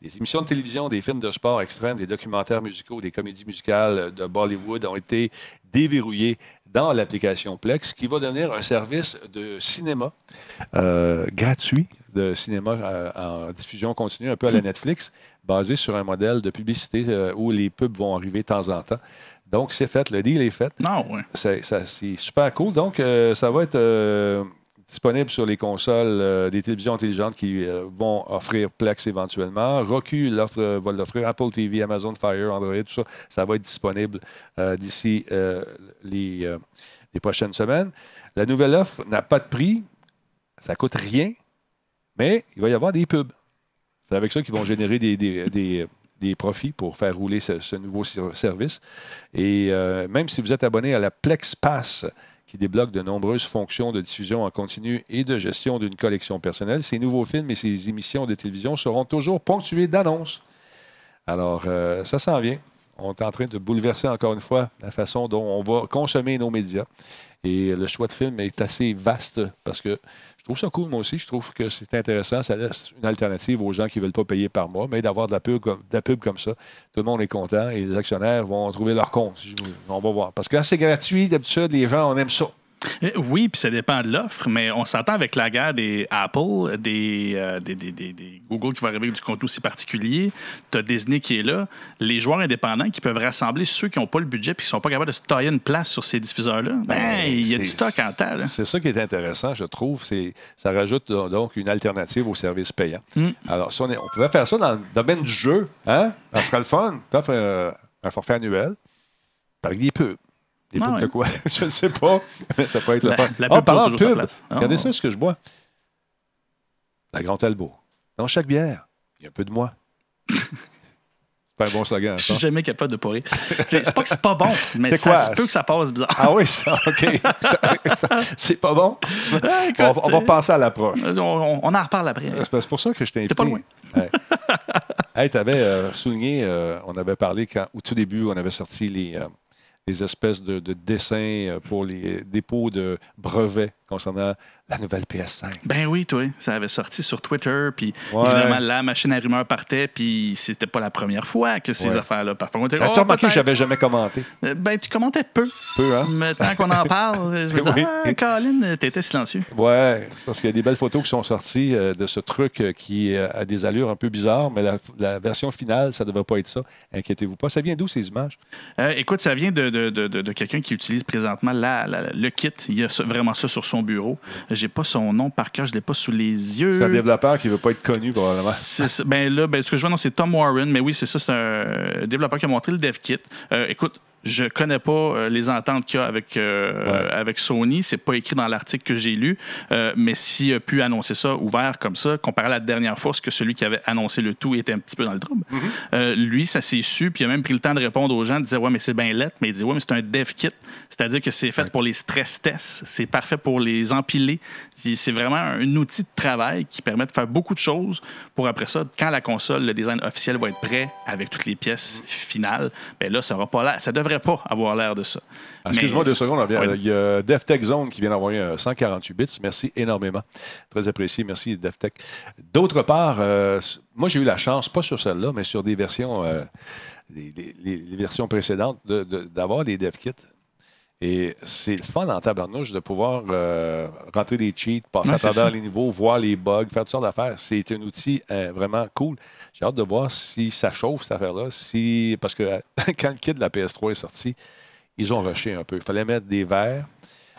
des émissions de télévision, des films de sport extrême, des documentaires musicaux, des comédies musicales de Bollywood ont été déverrouillés dans l'application Plex, qui va devenir un service de cinéma euh, gratuit, de cinéma euh, en diffusion continue, un peu à la Netflix, basé sur un modèle de publicité euh, où les pubs vont arriver de temps en temps. Donc, c'est fait, le deal est fait. Non, ouais. C'est super cool. Donc, euh, ça va être euh, disponible sur les consoles euh, des télévisions intelligentes qui vont offrir Plex éventuellement. Roku l'offre, va l'offrir. Apple TV, Amazon Fire, Android, tout ça, ça va être disponible d'ici les, les prochaines semaines. La nouvelle offre n'a pas de prix. Ça coûte rien, mais il va y avoir des pubs. C'est avec ça qu'ils vont générer des, des- des- des profits pour faire rouler ce, nouveau ser- service. Et euh, même si vous êtes abonné à la Plex Pass, qui débloque de nombreuses fonctions de diffusion en continu et de gestion d'une collection personnelle, ces nouveaux films et ces émissions de télévision seront toujours ponctués d'annonces. Alors, euh, ça s'en vient. On est en train de bouleverser encore une fois la façon dont on va consommer nos médias. Et le choix de film est assez vaste parce que trouve ça cool, moi aussi. Je trouve que c'est intéressant. Ça laisse une alternative aux gens qui ne veulent pas payer par mois, mais d'avoir de la pub comme, de la pub comme ça. Tout le monde est content et les actionnaires vont trouver leur compte. Je- On va voir. Parce que quand c'est gratuit, d'habitude, les gens, on aime ça. Euh, Oui, puis ça dépend de l'offre, mais on s'entend avec la guerre des Apple, des, euh, des, des- des- Google qui va arriver avec du contenu aussi particulier. Tu as Disney qui est là. Les joueurs indépendants qui peuvent rassembler ceux qui n'ont pas le budget et qui ne sont pas capables de se tailler une place sur ces diffuseurs-là. Ben, il y a du stock en là. C'est ça qui est intéressant, je trouve. C'est, ça rajoute euh, donc une alternative aux services payants. Mm. Alors, si on, est- on pouvait faire ça dans le domaine du jeu, hein? Ça serait le fun. Tu offres un, un forfait annuel avec des pubs. Des Ah pubs de ouais. quoi? je ne sais pas. Mais ça peut être La- fun. la Ah, pub parlant pose de toujours sa pub. Ah. regardez ça, ce que je bois. La Grande Talbot. Dans chaque bière, il y a un peu de moi. c'est pas un bon slogan, Je suis jamais capable de rire. C'est pas que c'est pas bon, mais C'est ça quoi? se peut que ça passe bizarre. Ah oui, ça, OK. C'est pas bon? Ah, écoute, On, va- on va euh, repenser à l'approche. on, on- en reparle après. C'est pour ça que je t'ai invité. Pas loin. Ouais. hey, tu avais souligné, euh, on avait parlé quand, au tout début, on avait sorti les, euh, des espèces de, de dessins euh, pour les dépôts de brevets concernant la nouvelle PS5. Ben oui, toi, ça avait sorti sur Twitter, puis Ouais. évidemment, la machine à rumeurs partait, puis c'était pas la première fois que ces Ouais. affaires-là était, As-tu oh, remarqué que j'avais jamais commenté? Euh, Ben, tu commentais peu. Peu, hein? Mais tant qu'on en parle, je me dis, ah, Colin, t'étais silencieux. Ouais, parce qu'il y a des belles photos qui sont sorties euh, de ce truc euh, qui a des allures un peu bizarres, mais la, la version finale, ça ne devrait pas être ça. Inquiétez-vous pas. Ça vient d'où ces images? Euh, écoute, ça vient de, de- de- de- quelqu'un qui utilise présentement la- la- le kit. Il y a vraiment ça sur son bureau. J'ai pas son nom par cœur, je l'ai pas sous les yeux. C'est un développeur qui ne veut pas être connu, probablement. C'est. Ben là, ben, ce que je vois, non, c'est Tom Warren, mais oui, c'est ça, c'est un développeur qui a montré le dev kit. Euh, écoute, je connais pas euh, les ententes qu'il y a avec, euh, Ouais. avec Sony. C'est pas écrit dans l'article que j'ai lu. Euh, mais s'il a pu annoncer ça ouvert comme ça, comparé à la dernière fois, ce que celui qui avait annoncé le tout était un petit peu dans le trouble. Mm-hmm. Euh, lui, ça s'est su, puis il a même pris le temps de répondre aux gens, de dire Ouais, mais c'est bien lettre, mais il dit Ouais, mais c'est un dev kit. C'est-à-dire que c'est fait pour les stress tests. C'est parfait pour les empiler. C'est vraiment un outil de travail qui permet de faire beaucoup de choses pour après ça, quand la console, le design officiel va être prêt avec toutes les pièces finales, ben là, ça aura pas l'air. Ça devrait pas avoir l'air de ça. Ah, Excuse-moi deux secondes. vient-. Il y a DevTech Zone qui vient d'envoyer un 148 bits. Merci énormément. Très apprécié. Merci, DevTech. D'autre part, euh, moi, j'ai eu la chance, pas sur celle-là, mais sur des versions, euh, les, les- les- les versions précédentes, de- de- d'avoir des dev kits. Et c'est le fun en tabarnouche de pouvoir euh, rentrer des cheats, passer Ouais, à travers les niveaux, voir les bugs, faire toutes sortes d'affaires. C'est un outil euh, vraiment cool. J'ai hâte de voir si ça chauffe, cette affaire-là. Si... Parce que euh, quand le kit de la PS3 est sorti, ils ont rushé un peu. Il fallait mettre des verres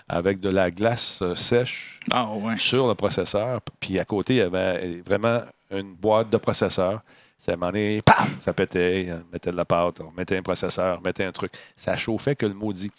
avec de la glace euh, sèche Ah, ouais. sur le processeur. Puis à côté, il y avait vraiment une boîte de processeur. Ça donné, paf, ça pétait, on mettait de la pâte, on mettait un processeur, on mettait un truc. Ça chauffait que le maudit.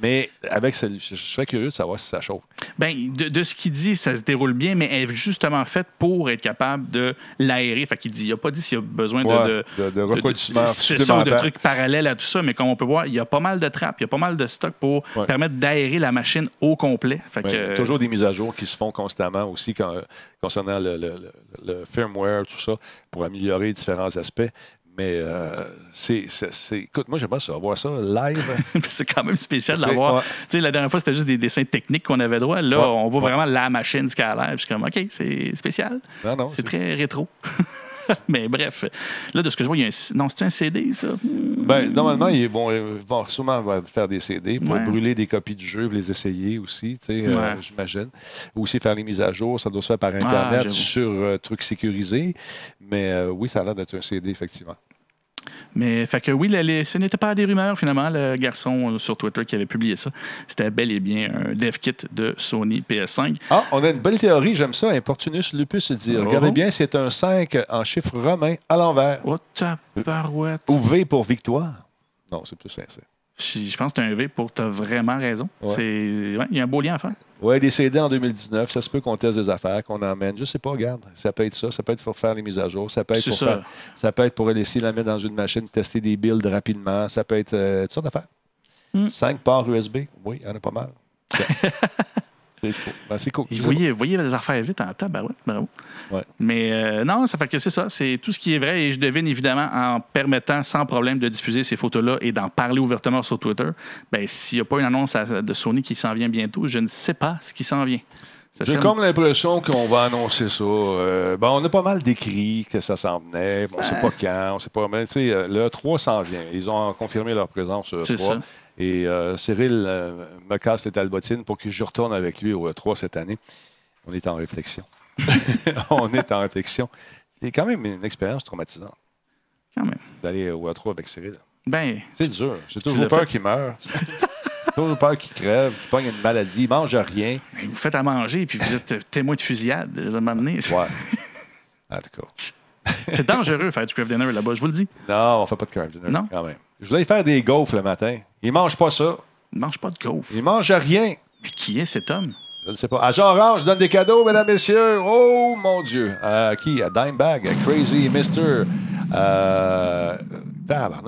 Mais avec celui, je serais curieux de savoir si ça chauffe. Ben, de, de ce qu'il dit, ça se déroule bien, mais elle est justement faite pour être capable de l'aérer. Fait qu'il dit, il n'a pas dit s'il y a besoin de- Ouais, de, de- de refroidissement ça, de trucs parallèles à tout ça. Mais comme on peut voir, il y a pas mal de trappes, il y a pas mal de stock pour Ouais. permettre d'aérer la machine au complet. Fait que, Ouais, il y a toujours des mises à jour qui se font constamment aussi quand- concernant le, le- le- le firmware, tout ça, pour améliorer différents aspects. Mais euh, c'est, Écoute, moi, j'aimerais ça, voir ça live. c'est quand même spécial l'avoir. ouais. Tu sais, la dernière fois, c'était juste des dessins techniques qu'on avait droit. Là, Ouais. on voit Ouais. vraiment la machine, ce qu'elle a l'air. Puis Je suis comme, OK, c'est spécial. Non, non, c'est très rétro. Mais bref, là, de ce que je vois, il y a un... Non, c'est un CD, ça? Ben, normalement, ils vont, ils vont sûrement faire des CD pour Ouais. brûler des copies du jeu, les essayer aussi, tu sais, euh, j'imagine. Ou aussi faire les mises à jour, ça doit se faire par Internet Ah, j'avoue. sur euh, trucs sécurisés. Mais euh, oui, ça a l'air d'être un CD, effectivement. Mais fait que oui, ce n'était pas des rumeurs finalement, le garçon euh, sur Twitter qui avait publié ça. C'était bel et bien un dev kit de Sony PS5. Ah, on a une belle théorie, j'aime ça. Importunus lupus dit Oh. Regardez bien, c'est un 5 en chiffre romain à l'envers. Oh. Ou V pour victoire. Non, c'est plus sincère. Je pense que c'est un V pour t'as vraiment raison. Ouais. C'est ouais, il y a un beau lien à faire. Oui, CD en 2019, ça se peut qu'on teste des affaires, qu'on emmène. Je sais pas, regarde. Ça peut être ça, ça peut être pour faire les mises à jour, ça peut être pour ça. faire. Ça peut être pour laisser la mettre dans une machine, tester des builds rapidement. Ça peut être euh, toutes sortes d'affaires. Hmm. 5 ports USB, oui, il y en a pas mal. c'est faux. Ben, c'est cool. Vous voyez, les affaires vite en tabarouette, bravo. Ouais. Mais euh, non, ça fait que c'est ça. C'est tout ce qui est vrai. Et je devine évidemment, en permettant sans problème de diffuser ces photos-là et d'en parler ouvertement sur Twitter, ben, s'il n'y a pas une annonce de Sony qui s'en vient bientôt, je ne sais pas ce qui s'en vient. J'ai serait- comme l'impression qu'on va annoncer ça. Euh, ben, on a pas mal décrit que ça s'en venait. On ne sait pas quand, on sait pas. Mais tu sais, euh, le 3 s'en vient. Ils ont confirmé leur présence le C'est 3. ça. Et euh, Cyril euh, me casse les talbotines pour que je retourne avec lui au 3 cette année. On est en réflexion. on est en réflexion. C'est quand même une expérience traumatisante Quand même. d'aller au 3 avec Cyril. Ben, C'est dur. J'ai toujours peur qu'il meure. Toujours peur qu'il crève, qu'il pogne une maladie, il mange rien. vous faites à manger puis vous êtes témoin de fusillade. À un moment donné. Ouais. En tout cas. C'est dangereux faire du craft dinner là-bas, je vous le dis. Non, on fait pas de carb dinner Non? quand même. Je voulais faire des gaufres le matin. Il mange pas ça. Ne mange pas de gaufre. Il mange rien. Mais qui est cet homme? Je ne sais pas. À Jean Orange, je donne des cadeaux, mesdames, messieurs. Oh, mon Dieu. À qui? À Dimebag, à Crazy Mister, euh,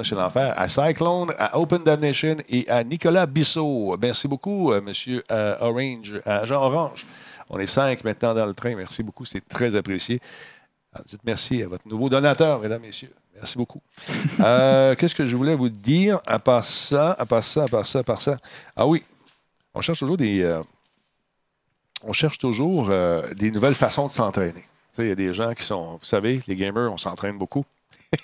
c'est l'enfer. À Cyclone, à Open Damnation et à Nicolas Bissot. Merci beaucoup, euh, monsieur euh, Orange, à Jean Orange. On est cinq maintenant dans le train. Merci beaucoup. C'est très apprécié. Alors, dites merci à votre nouveau donateur, mesdames, messieurs. Merci beaucoup. Euh, Qu'est-ce que je voulais vous dire à part ça, à part ça, à part ça, à part ça? Ah oui, on cherche toujours des. euh, on cherche toujours euh, des nouvelles façons de s'entraîner. Il y a des gens qui sont. Vous savez, les gamers, on s'entraîne beaucoup.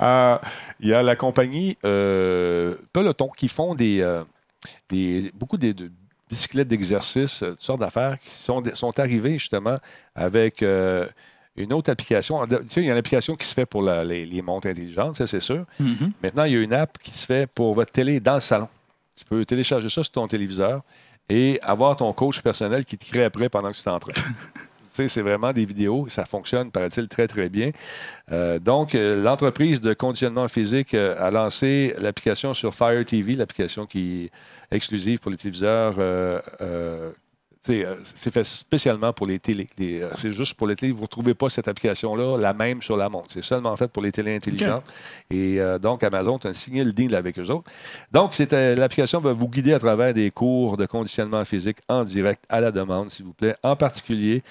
Il y a la compagnie Peloton qui font des, des- beaucoup de, bicyclettes d'exercice, toutes sortes d'affaires qui sont, sont arrivées justement avec une autre application. Tu sais, il y a une application qui se fait pour la- les, les montres intelligentes, ça c'est sûr. Mhm. Maintenant, il y a une app qui se fait pour votre télé dans le salon. Tu peux télécharger ça sur ton téléviseur et avoir ton coach personnel qui te crée après pendant que tu t'entraînes. Tu sais, c'est vraiment des vidéos. Ça fonctionne, paraît-il, très, très bien. Euh, donc, euh, l'entreprise de conditionnement physique euh, a lancé l'application sur Fire TV, l'application qui est exclusive pour les téléviseurs. Euh, c'est fait spécialement pour les télés. Euh, c'est juste pour les télés. Vous ne retrouvez pas cette application-là, la même sur la montre. C'est seulement fait pour les télés intelligentes. Et euh, donc, Amazon a signé le deal avec eux autres. Donc, c'est, l'application va vous guider à travers des cours de conditionnement physique en direct à la demande, s'il vous plaît. En particulier,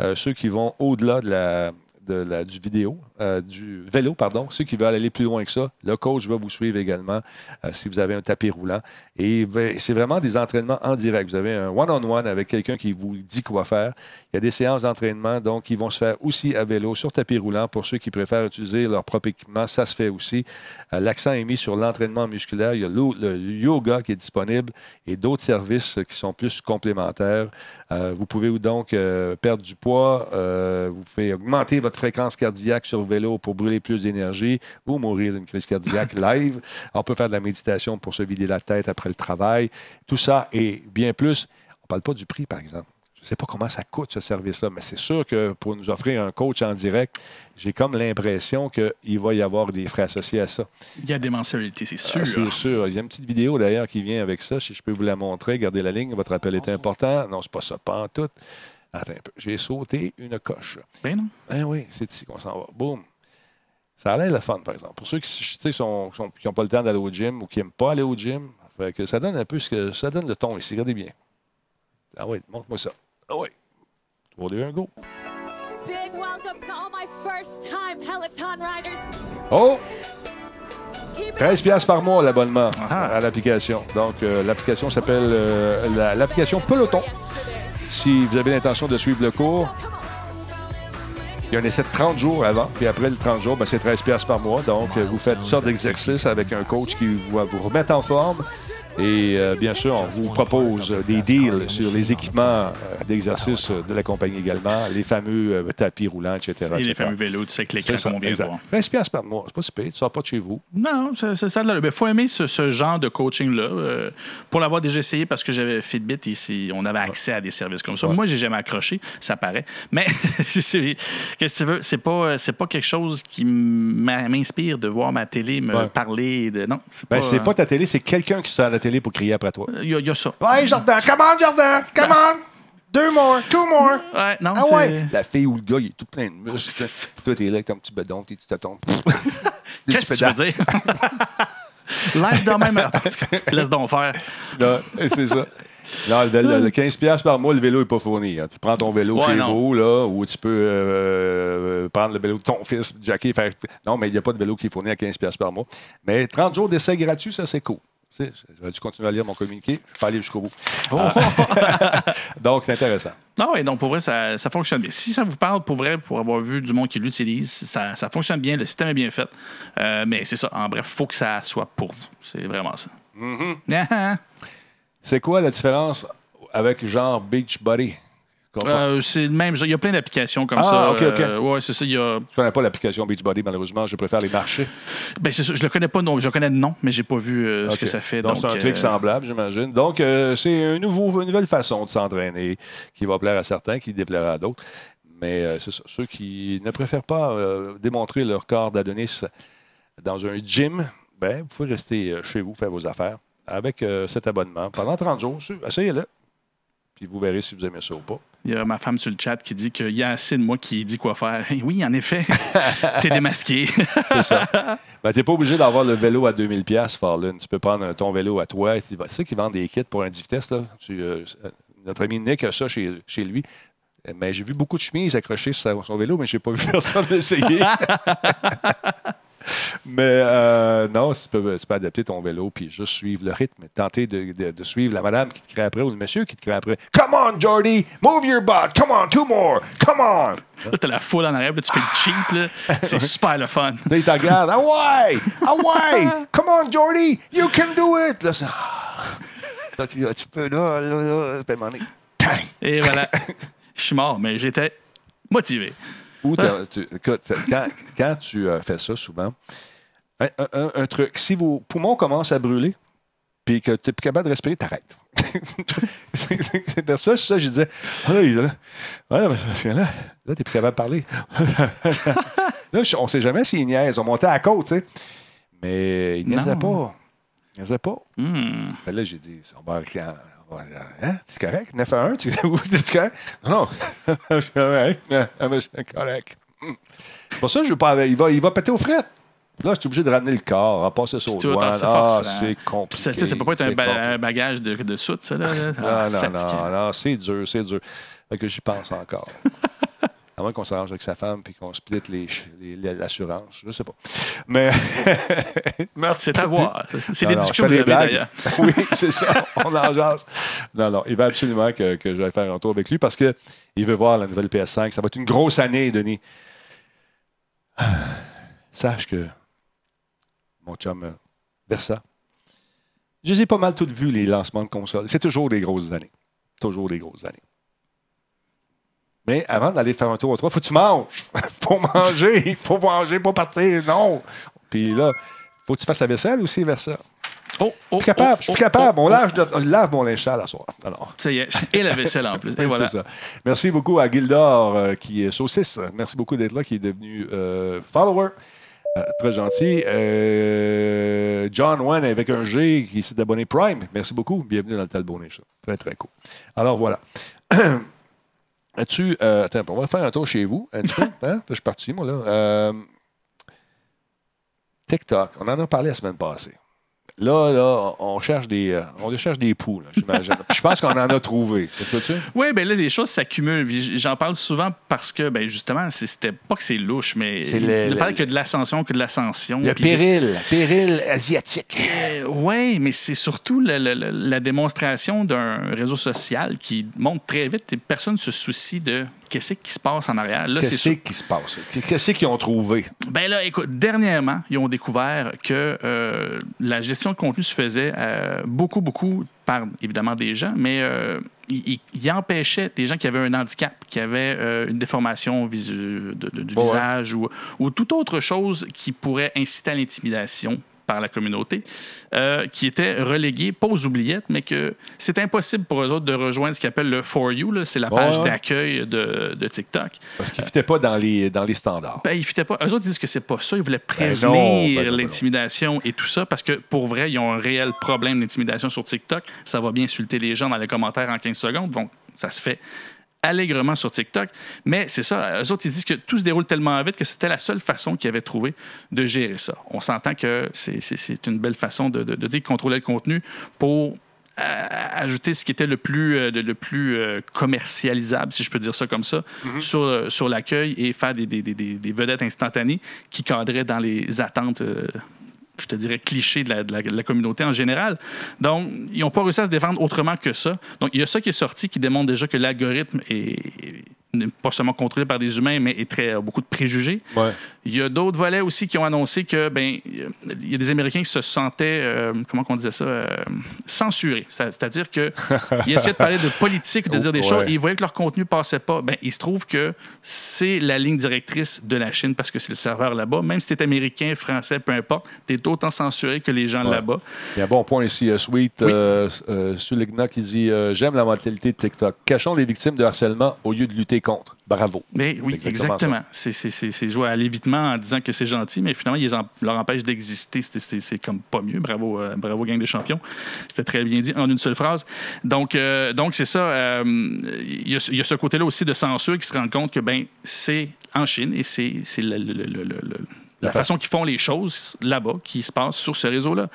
euh, ceux qui vont au-delà de la, du vidéo, euh, du vélo, pardon, ceux qui veulent aller plus loin que ça, le coach va vous suivre également euh, si vous avez un tapis roulant. Et c'est vraiment des entraînements en direct. Vous avez un one-on-one avec quelqu'un qui vous dit quoi faire. Il y a des séances d'entraînement, donc, qui vont se faire aussi à vélo, sur tapis roulant. Pour ceux qui préfèrent utiliser leur propre équipement, ça se fait aussi. Euh, L'accent est mis sur l'entraînement musculaire. Il y a le, yoga qui est disponible et d'autres services qui sont plus complémentaires. Vous pouvez donc perdre du poids, vous pouvez augmenter votre fréquence cardiaque sur vélo pour brûler plus d'énergie ou mourir d'une crise cardiaque live. On peut faire de la méditation pour se vider la tête après le travail. Tout ça et bien plus. On ne parle pas du prix, par exemple. Je ne sais pas comment ça coûte, ce service-là, mais c'est sûr que pour nous offrir un coach en direct, j'ai comme l'impression qu'il va y avoir des frais associés à ça. Il y a des mensualités, c'est sûr. Ah, c'est sûr. Il y a une petite vidéo d'ailleurs qui vient avec ça. Si je peux vous la montrer, gardez la ligne. Votre appel est important. Non, c'est pas ça, pas en tout. Attends un peu. J'ai sauté une coche. Ben non. Ben oui, c'est ici qu'on s'en va. Boum. Ça a l'air le fun, par exemple. Pour ceux qui tu sais, sont, sont- qui n'ont pas le temps d'aller au gym ou qui n'aiment pas aller au gym, fait que ça donne un peu ce que ça donne le ton ici. Regardez bien. Ah oui, montre-moi ça. Ah oui. 3, 2, 1, go. Big welcome to all my first time Peloton riders. Oh! Keep it 13 piastres par mois l'abonnement Ah. à l'application. Donc, euh, l'application s'appelle euh, la- l'application Peloton. Si vous avez l'intention de suivre le cours, il y a un essai de 30 jours avant, puis après le 30 jours, ben, c'est 13 piastres par mois. Donc, vous faites toutes sortes d'exercices avec un coach qui va vous remettre en forme. Et euh, bien sûr, on vous propose des deals sur les équipements euh, d'exercice de la compagnie également, les fameux euh, tapis roulants, etc. Et les fameux vélos, tu sais, C'est l'écran, exact. voir. 13 piastres par mois, c'est pas si pire, tu sors pas de chez vous. Non, c'est ça. Il faut aimer ce, ce genre de coaching-là. euh, pour l'avoir déjà essayé, parce que j'avais Fitbit ici, on avait accès à des services comme ça. Moi, j'ai jamais accroché, ça paraît. Mais c'est- qu'est-ce que tu veux? C'est pas, pas quelque chose qui m'inspire de voir ma télé me Ouais. parler. De... Non, c'est Ben, pas. c'est pas ta télé, c'est quelqu'un qui sort à la télé pour crier après toi. Il y, a- il y a ça. Ouais, Jordan, come on, Jordan, come on! Deux more, two more! Ouais, non, Ah c'est- ouais! La fille ou le gars, il est tout plein de muscles. Toi, t'es là avec ton petit bedon, tes tâtons. Des Qu'est-ce que tu veux dire? Live de même. Laisse donc faire. Non, c'est ça. Non, le, le- le 15$ piastres par mois, le vélo n'est pas fourni. hein. Tu prends ton vélo Ouais, chez non. vous, là, ou tu peux euh, prendre le vélo de ton fils, jacker, faire. Non, mais il n'y a pas de vélo qui est fourni à 15$ piastres par mois. Mais 30 jours d'essai gratuit, ça, c'est cool. J'aurais dû continuer à lire mon communiqué. Je vais aller jusqu'au bout. Ah. Donc, c'est intéressant. Non, oui, donc pour vrai, ça, ça fonctionne bien. Si ça vous parle, pour vrai, pour avoir vu du monde qui l'utilise, ça, ça fonctionne bien, le système est bien fait. Euh, mais c'est ça, en bref, il faut que ça soit pour vous. C'est vraiment ça. Ah, C'est quoi la différence avec genre Beachbody? Comprends- euh, c'est le même. Il y a plein d'applications comme Ah, ça. ok, ok. Euh, ouais, c'est ça. Il y a. Je connais pas l'application Beachbody, malheureusement. Je préfère les marchés. Ben, c'est ça. Je le connais pas, non. Je le connais de nom, mais j'ai pas vu euh, ce que ça fait. Donc, c'est un truc semblable, j'imagine. Donc, c'est un nouveau, une nouvelle façon de s'entraîner qui va plaire à certains, qui déplaira à d'autres. Mais c'est ça. Ceux qui ne préfèrent pas démontrer leur corps d'Adonis dans un gym, ben, vous pouvez rester chez vous, faire vos affaires avec cet abonnement pendant 30 jours. Essayez-le. Puis vous verrez si vous aimez ça ou pas. Il y a ma femme sur le chat qui dit qu'il y a assez de moi qui dit quoi faire. Oui, en effet. T'es démasqué. C'est ça. Ben, tu n'es pas obligé d'avoir le vélo à 2000 pièces Farlin. Tu peux prendre ton vélo à toi. Tu sais qu'ils vendent des kits pour un 10 vitesses. Là. Tu, euh, euh, notre ami Nick a ça chez, chez lui. Mais j'ai vu beaucoup de chemises accrochées sur son vélo, mais j'ai pas vu personne l'essayer. mais euh, non, tu peux, tu peux adapter ton vélo puis juste suivre le rythme. Tenter de, de- de suivre la madame qui te crée après ou le monsieur qui te crée après. Come on, Jordy! Move your butt! Come on, two more! Come on! Là, t'as la foule en arrière, là, tu fais le cheap, là. C'est super le fun. Là, il te regarde. Ah ouais! Ah ouais! Come on, Jordy! You can do it! Là, ah. Là, tu, tu peux, là, là, là. Et voilà. Je suis mort, mais j'étais motivé. Ou t'as- tu- écoute, quand, quand tu euh, fais ça souvent, un, un- un truc, si vos poumons commencent à brûler, puis que tu n'es plus capable de respirer, t'arrêtes. c'est pour ça, ça, je disais, ah là, là, parce que là, là t'es plus capable de parler. là, on sait jamais s'ils niaisent. On montait à la côte, tu sais. Mais ils niaisaient pas. Ils niaisaient pas. Hmm. Fait là, j'ai dit, on va en- Hein? C'est correct? 9 à 1? Tu es correct? Non, non. je suis correct. Je suis correct. Pour ça, je veux pas. Il va, il va péter aux frettes. Là, je suis obligé de ramener le corps, à passer sur le en se Ah, forçant. c'est compliqué. ça, ça peut pas être un, ba- bagage de, de soute, ça, là. Non, Ah, c'est non, non, non, c'est dur, c'est dur. Fait que j'y pense encore. À moins qu'on s'arrange avec sa femme puis qu'on split les, ch- les- les- l'assurance. Je sais pas. Mais. C'est à voir. C'est des discussions que vous d'ailleurs. oui, c'est ça. On en jase. Non, non, il veut absolument que, que je vais faire un tour avec lui parce qu'il veut voir la nouvelle PS5. Ça va être une grosse année, Denis. Sache que mon chum euh, Versa, je les ai pas mal toutes vues, les lancements de consoles. C'est toujours des grosses années. Toujours des grosses années. Mais avant d'aller faire un tour au 3, faut que tu manges. faut manger. Il faut manger, pas partir. Non. Puis là, faut que tu fasses la vaisselle aussi, Versa? Oh, oh, Je suis capable, oh, je suis oh, plus capable. oh, On oh. lave, je lave mon linge sale à soir. Alors, Ça y est. Et la vaisselle en plus. Et voilà. ça. Merci beaucoup à Gildor, euh, qui est saucisse. Merci beaucoup d'être là, qui est devenu euh, follower. Euh, très gentil. Euh, John Wan avec un G qui s'est abonné Prime. Merci beaucoup. Bienvenue dans le Talbot Nation. Très, très cool. Alors voilà. As-tu. euh, attends, on va faire un tour chez vous un petit peu. Hein? Je suis parti, moi, là. Euh, TikTok, on en a parlé la semaine passée. Là, là, on cherche des, euh, on cherche des poux, là, j'imagine. Puis Je pense qu'on en a trouvé. Ça se peut-tu? Oui, ben là, les choses s'accumulent. J'en parle souvent parce que, ben justement, c'est- c'était pas que c'est louche, mais C'est le- ne le- parle que de l'ascension, que de l'ascension. Le Puis j'ai- péril, péril asiatique. oui, mais c'est surtout la- la démonstration d'un réseau social qui monte très vite et personne ne se soucie de qu'est-ce qui se passe en arrière? Qu'est-ce qui se passe? Qu'est-ce qu'ils ont trouvé? Ben là, écoute, dernièrement, ils ont découvert que euh, la gestion de contenu se faisait euh, beaucoup, beaucoup par, évidemment, des gens, mais euh, ils ils- ils empêchaient des gens qui avaient un handicap, qui avaient euh, une déformation visu- de- de- du ouais. visage ou, ou toute autre chose qui pourrait inciter à l'intimidation par la communauté, euh, qui étaient relégués, pas aux oubliettes, mais que c'est impossible pour eux autres de rejoindre ce qu'ils appellent le For You, c'est la page d'accueil de, de TikTok. Parce qu'ils ne fitaient pas dans les, dans les standards. Ben, ils fitaient pas. Eux autres disent que c'est pas ça. Ils voulaient Ben prévenir ben ben l'intimidation et tout ça parce que pour vrai, ils ont un réel problème d'intimidation sur TikTok. Ça va bien insulter les gens dans les commentaires en 15 secondes. Donc, ça se fait allègrement sur TikTok. Mais c'est ça. Eux autres, ils disent que tout se déroule tellement vite que c'était la seule façon qu'ils avaient trouvé de gérer ça. On s'entend que c'est- une belle façon de, de- de dire contrôler le contenu pour ajouter ce qui était le plus, euh, le plus euh, commercialisable, si je peux dire ça comme ça, sur, euh, sur l'accueil et faire des, des- des- des- des vedettes instantanées qui cadraient dans les attentes. Je te dirais, clichés de la, de la- communauté en général. Donc, ils n'ont pas réussi à se défendre autrement que ça. Donc, il y a ça qui est sorti qui démontre déjà que l'algorithme est pas seulement contrôlé par des humains, mais est très, a beaucoup de préjugés. Ouais. Il y a d'autres volets aussi qui ont annoncé que ben il y a des Américains qui se sentaient euh, comment on disait ça euh, censurés. C'est- C'est-à-dire que ils essayaient de parler de politique, de dire des Ouais. choses, et ils voyaient que leur contenu passait pas. Ben il se trouve que c'est la ligne directrice de la Chine parce que c'est le serveur là-bas. Même si tu es américain, français, peu importe, tu es autant censuré que les gens Ouais. là-bas. Il y a un bon point ici, euh, Sweet Oui. euh, euh, Suligna qui dit euh, J'aime la mentalité de TikTok. Cachons les victimes de harcèlement au lieu de lutter contre. Bravo. Mais oui, exactement. C'est- jouer à l'évitement en disant que c'est gentil, mais finalement, ils en- leur empêchent d'exister. C'est- comme pas mieux. Bravo, euh, bravo, gang des champions. C'était très bien dit en une seule phrase. Donc, euh, donc c'est ça. euh, Il y, a ce- il y a ce côté-là aussi de censure qui se rend compte que ben c'est en Chine et c'est le- le- le- le- la façon qu'ils font les choses là-bas, qui se passe sur ce réseau-là.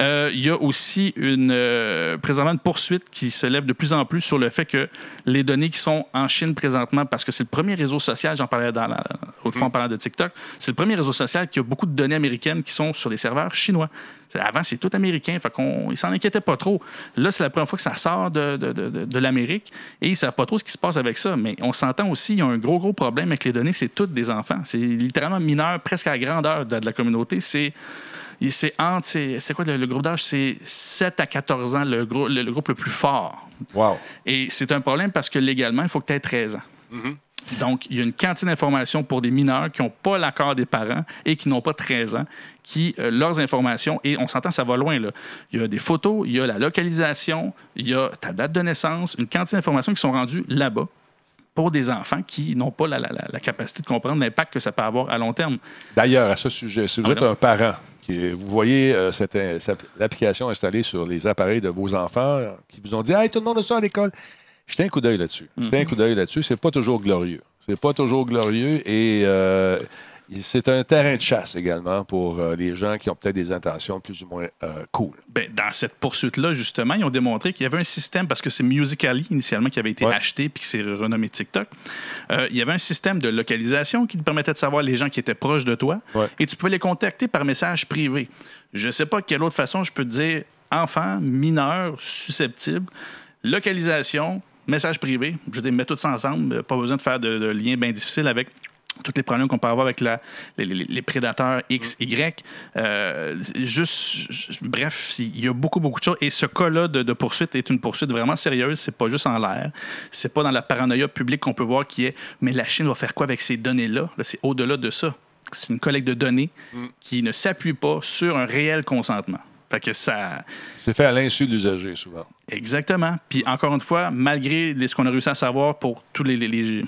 Euh, Il y a aussi une, euh, présentement une poursuite qui se lève de plus en plus sur le fait que les données qui sont en Chine présentement, parce que c'est le premier réseau social, j'en parlais dans la, autrefois en parlant de TikTok, c'est le premier réseau social qui a beaucoup de données américaines qui sont sur des serveurs chinois. Avant, c'est tout américain, fait qu'on, ils s'en inquiétaient pas trop. Là, c'est la première fois que ça sort de, de, de- de- de l'Amérique et ils savent pas trop ce qui se passe avec ça. Mais on s'entend aussi, il y a un gros, gros problème avec les données, c'est toutes des enfants. C'est littéralement mineurs, presque à la grandeur de, de la communauté. C'est c'est entre, c'est c'est quoi le, le groupe d'âge? C'est 7 à 14 ans, le, gros- le- le groupe le plus fort. Wow. Et c'est un problème parce que légalement, il faut que tu aies 13 ans. Donc, il y a une quantité d'informations pour des mineurs qui n'ont pas l'accord des parents et qui n'ont pas 13 ans, qui, euh, leurs informations, et on s'entend, ça va loin, là. Il y a des photos, il y a la localisation, il y a ta date de naissance, une quantité d'informations qui sont rendues là-bas pour des enfants qui n'ont pas la, la- la- la capacité de comprendre l'impact que ça peut avoir à long terme. D'ailleurs, à ce sujet, si vous Ah, êtes un parent, qui, vous voyez euh, cette, euh, cette- installée sur les appareils de vos enfants euh, qui vous ont dit Hey, tout le monde a ça à l'école. Jetez un coup d'œil là-dessus. Jetez Mm-hmm. un coup d'œil là-dessus. C'est pas toujours glorieux. C'est pas toujours glorieux et euh, c'est un terrain de chasse également pour euh, les gens qui ont peut-être des intentions plus ou moins euh, cool. Ben, dans cette poursuite-là, justement, ils ont démontré qu'il y avait un système, parce que c'est Musical.ly initialement qui avait été Ouais. acheté puis qui s'est renommé TikTok. Euh, il y avait un système de localisation qui te permettait de savoir les gens qui étaient proches de toi Ouais. et tu pouvais les contacter par message privé. Je ne sais pas quelle autre façon je peux te dire enfant, mineur, susceptible, localisation, message privé. Je dire, mets tout ça ensemble, pas besoin de faire de, de liens bien difficiles avec tous les problèmes qu'on peut avoir avec la- les, les- les prédateurs X, Y. Euh, juste, bref, il y a beaucoup, beaucoup de choses. Et ce cas-là de, de poursuite est une poursuite vraiment sérieuse. C'est pas juste en l'air. C'est pas dans la paranoïa publique qu'on peut voir qui est mais la Chine va faire quoi avec ces données-là? Là, c'est au-delà de ça. C'est une collecte de données qui ne s'appuie pas sur un réel consentement. Fait que ça. C'est fait à l'insu de l'usager souvent. Exactement. Puis encore une fois, malgré ce qu'on a réussi à savoir pour tous les, les- les-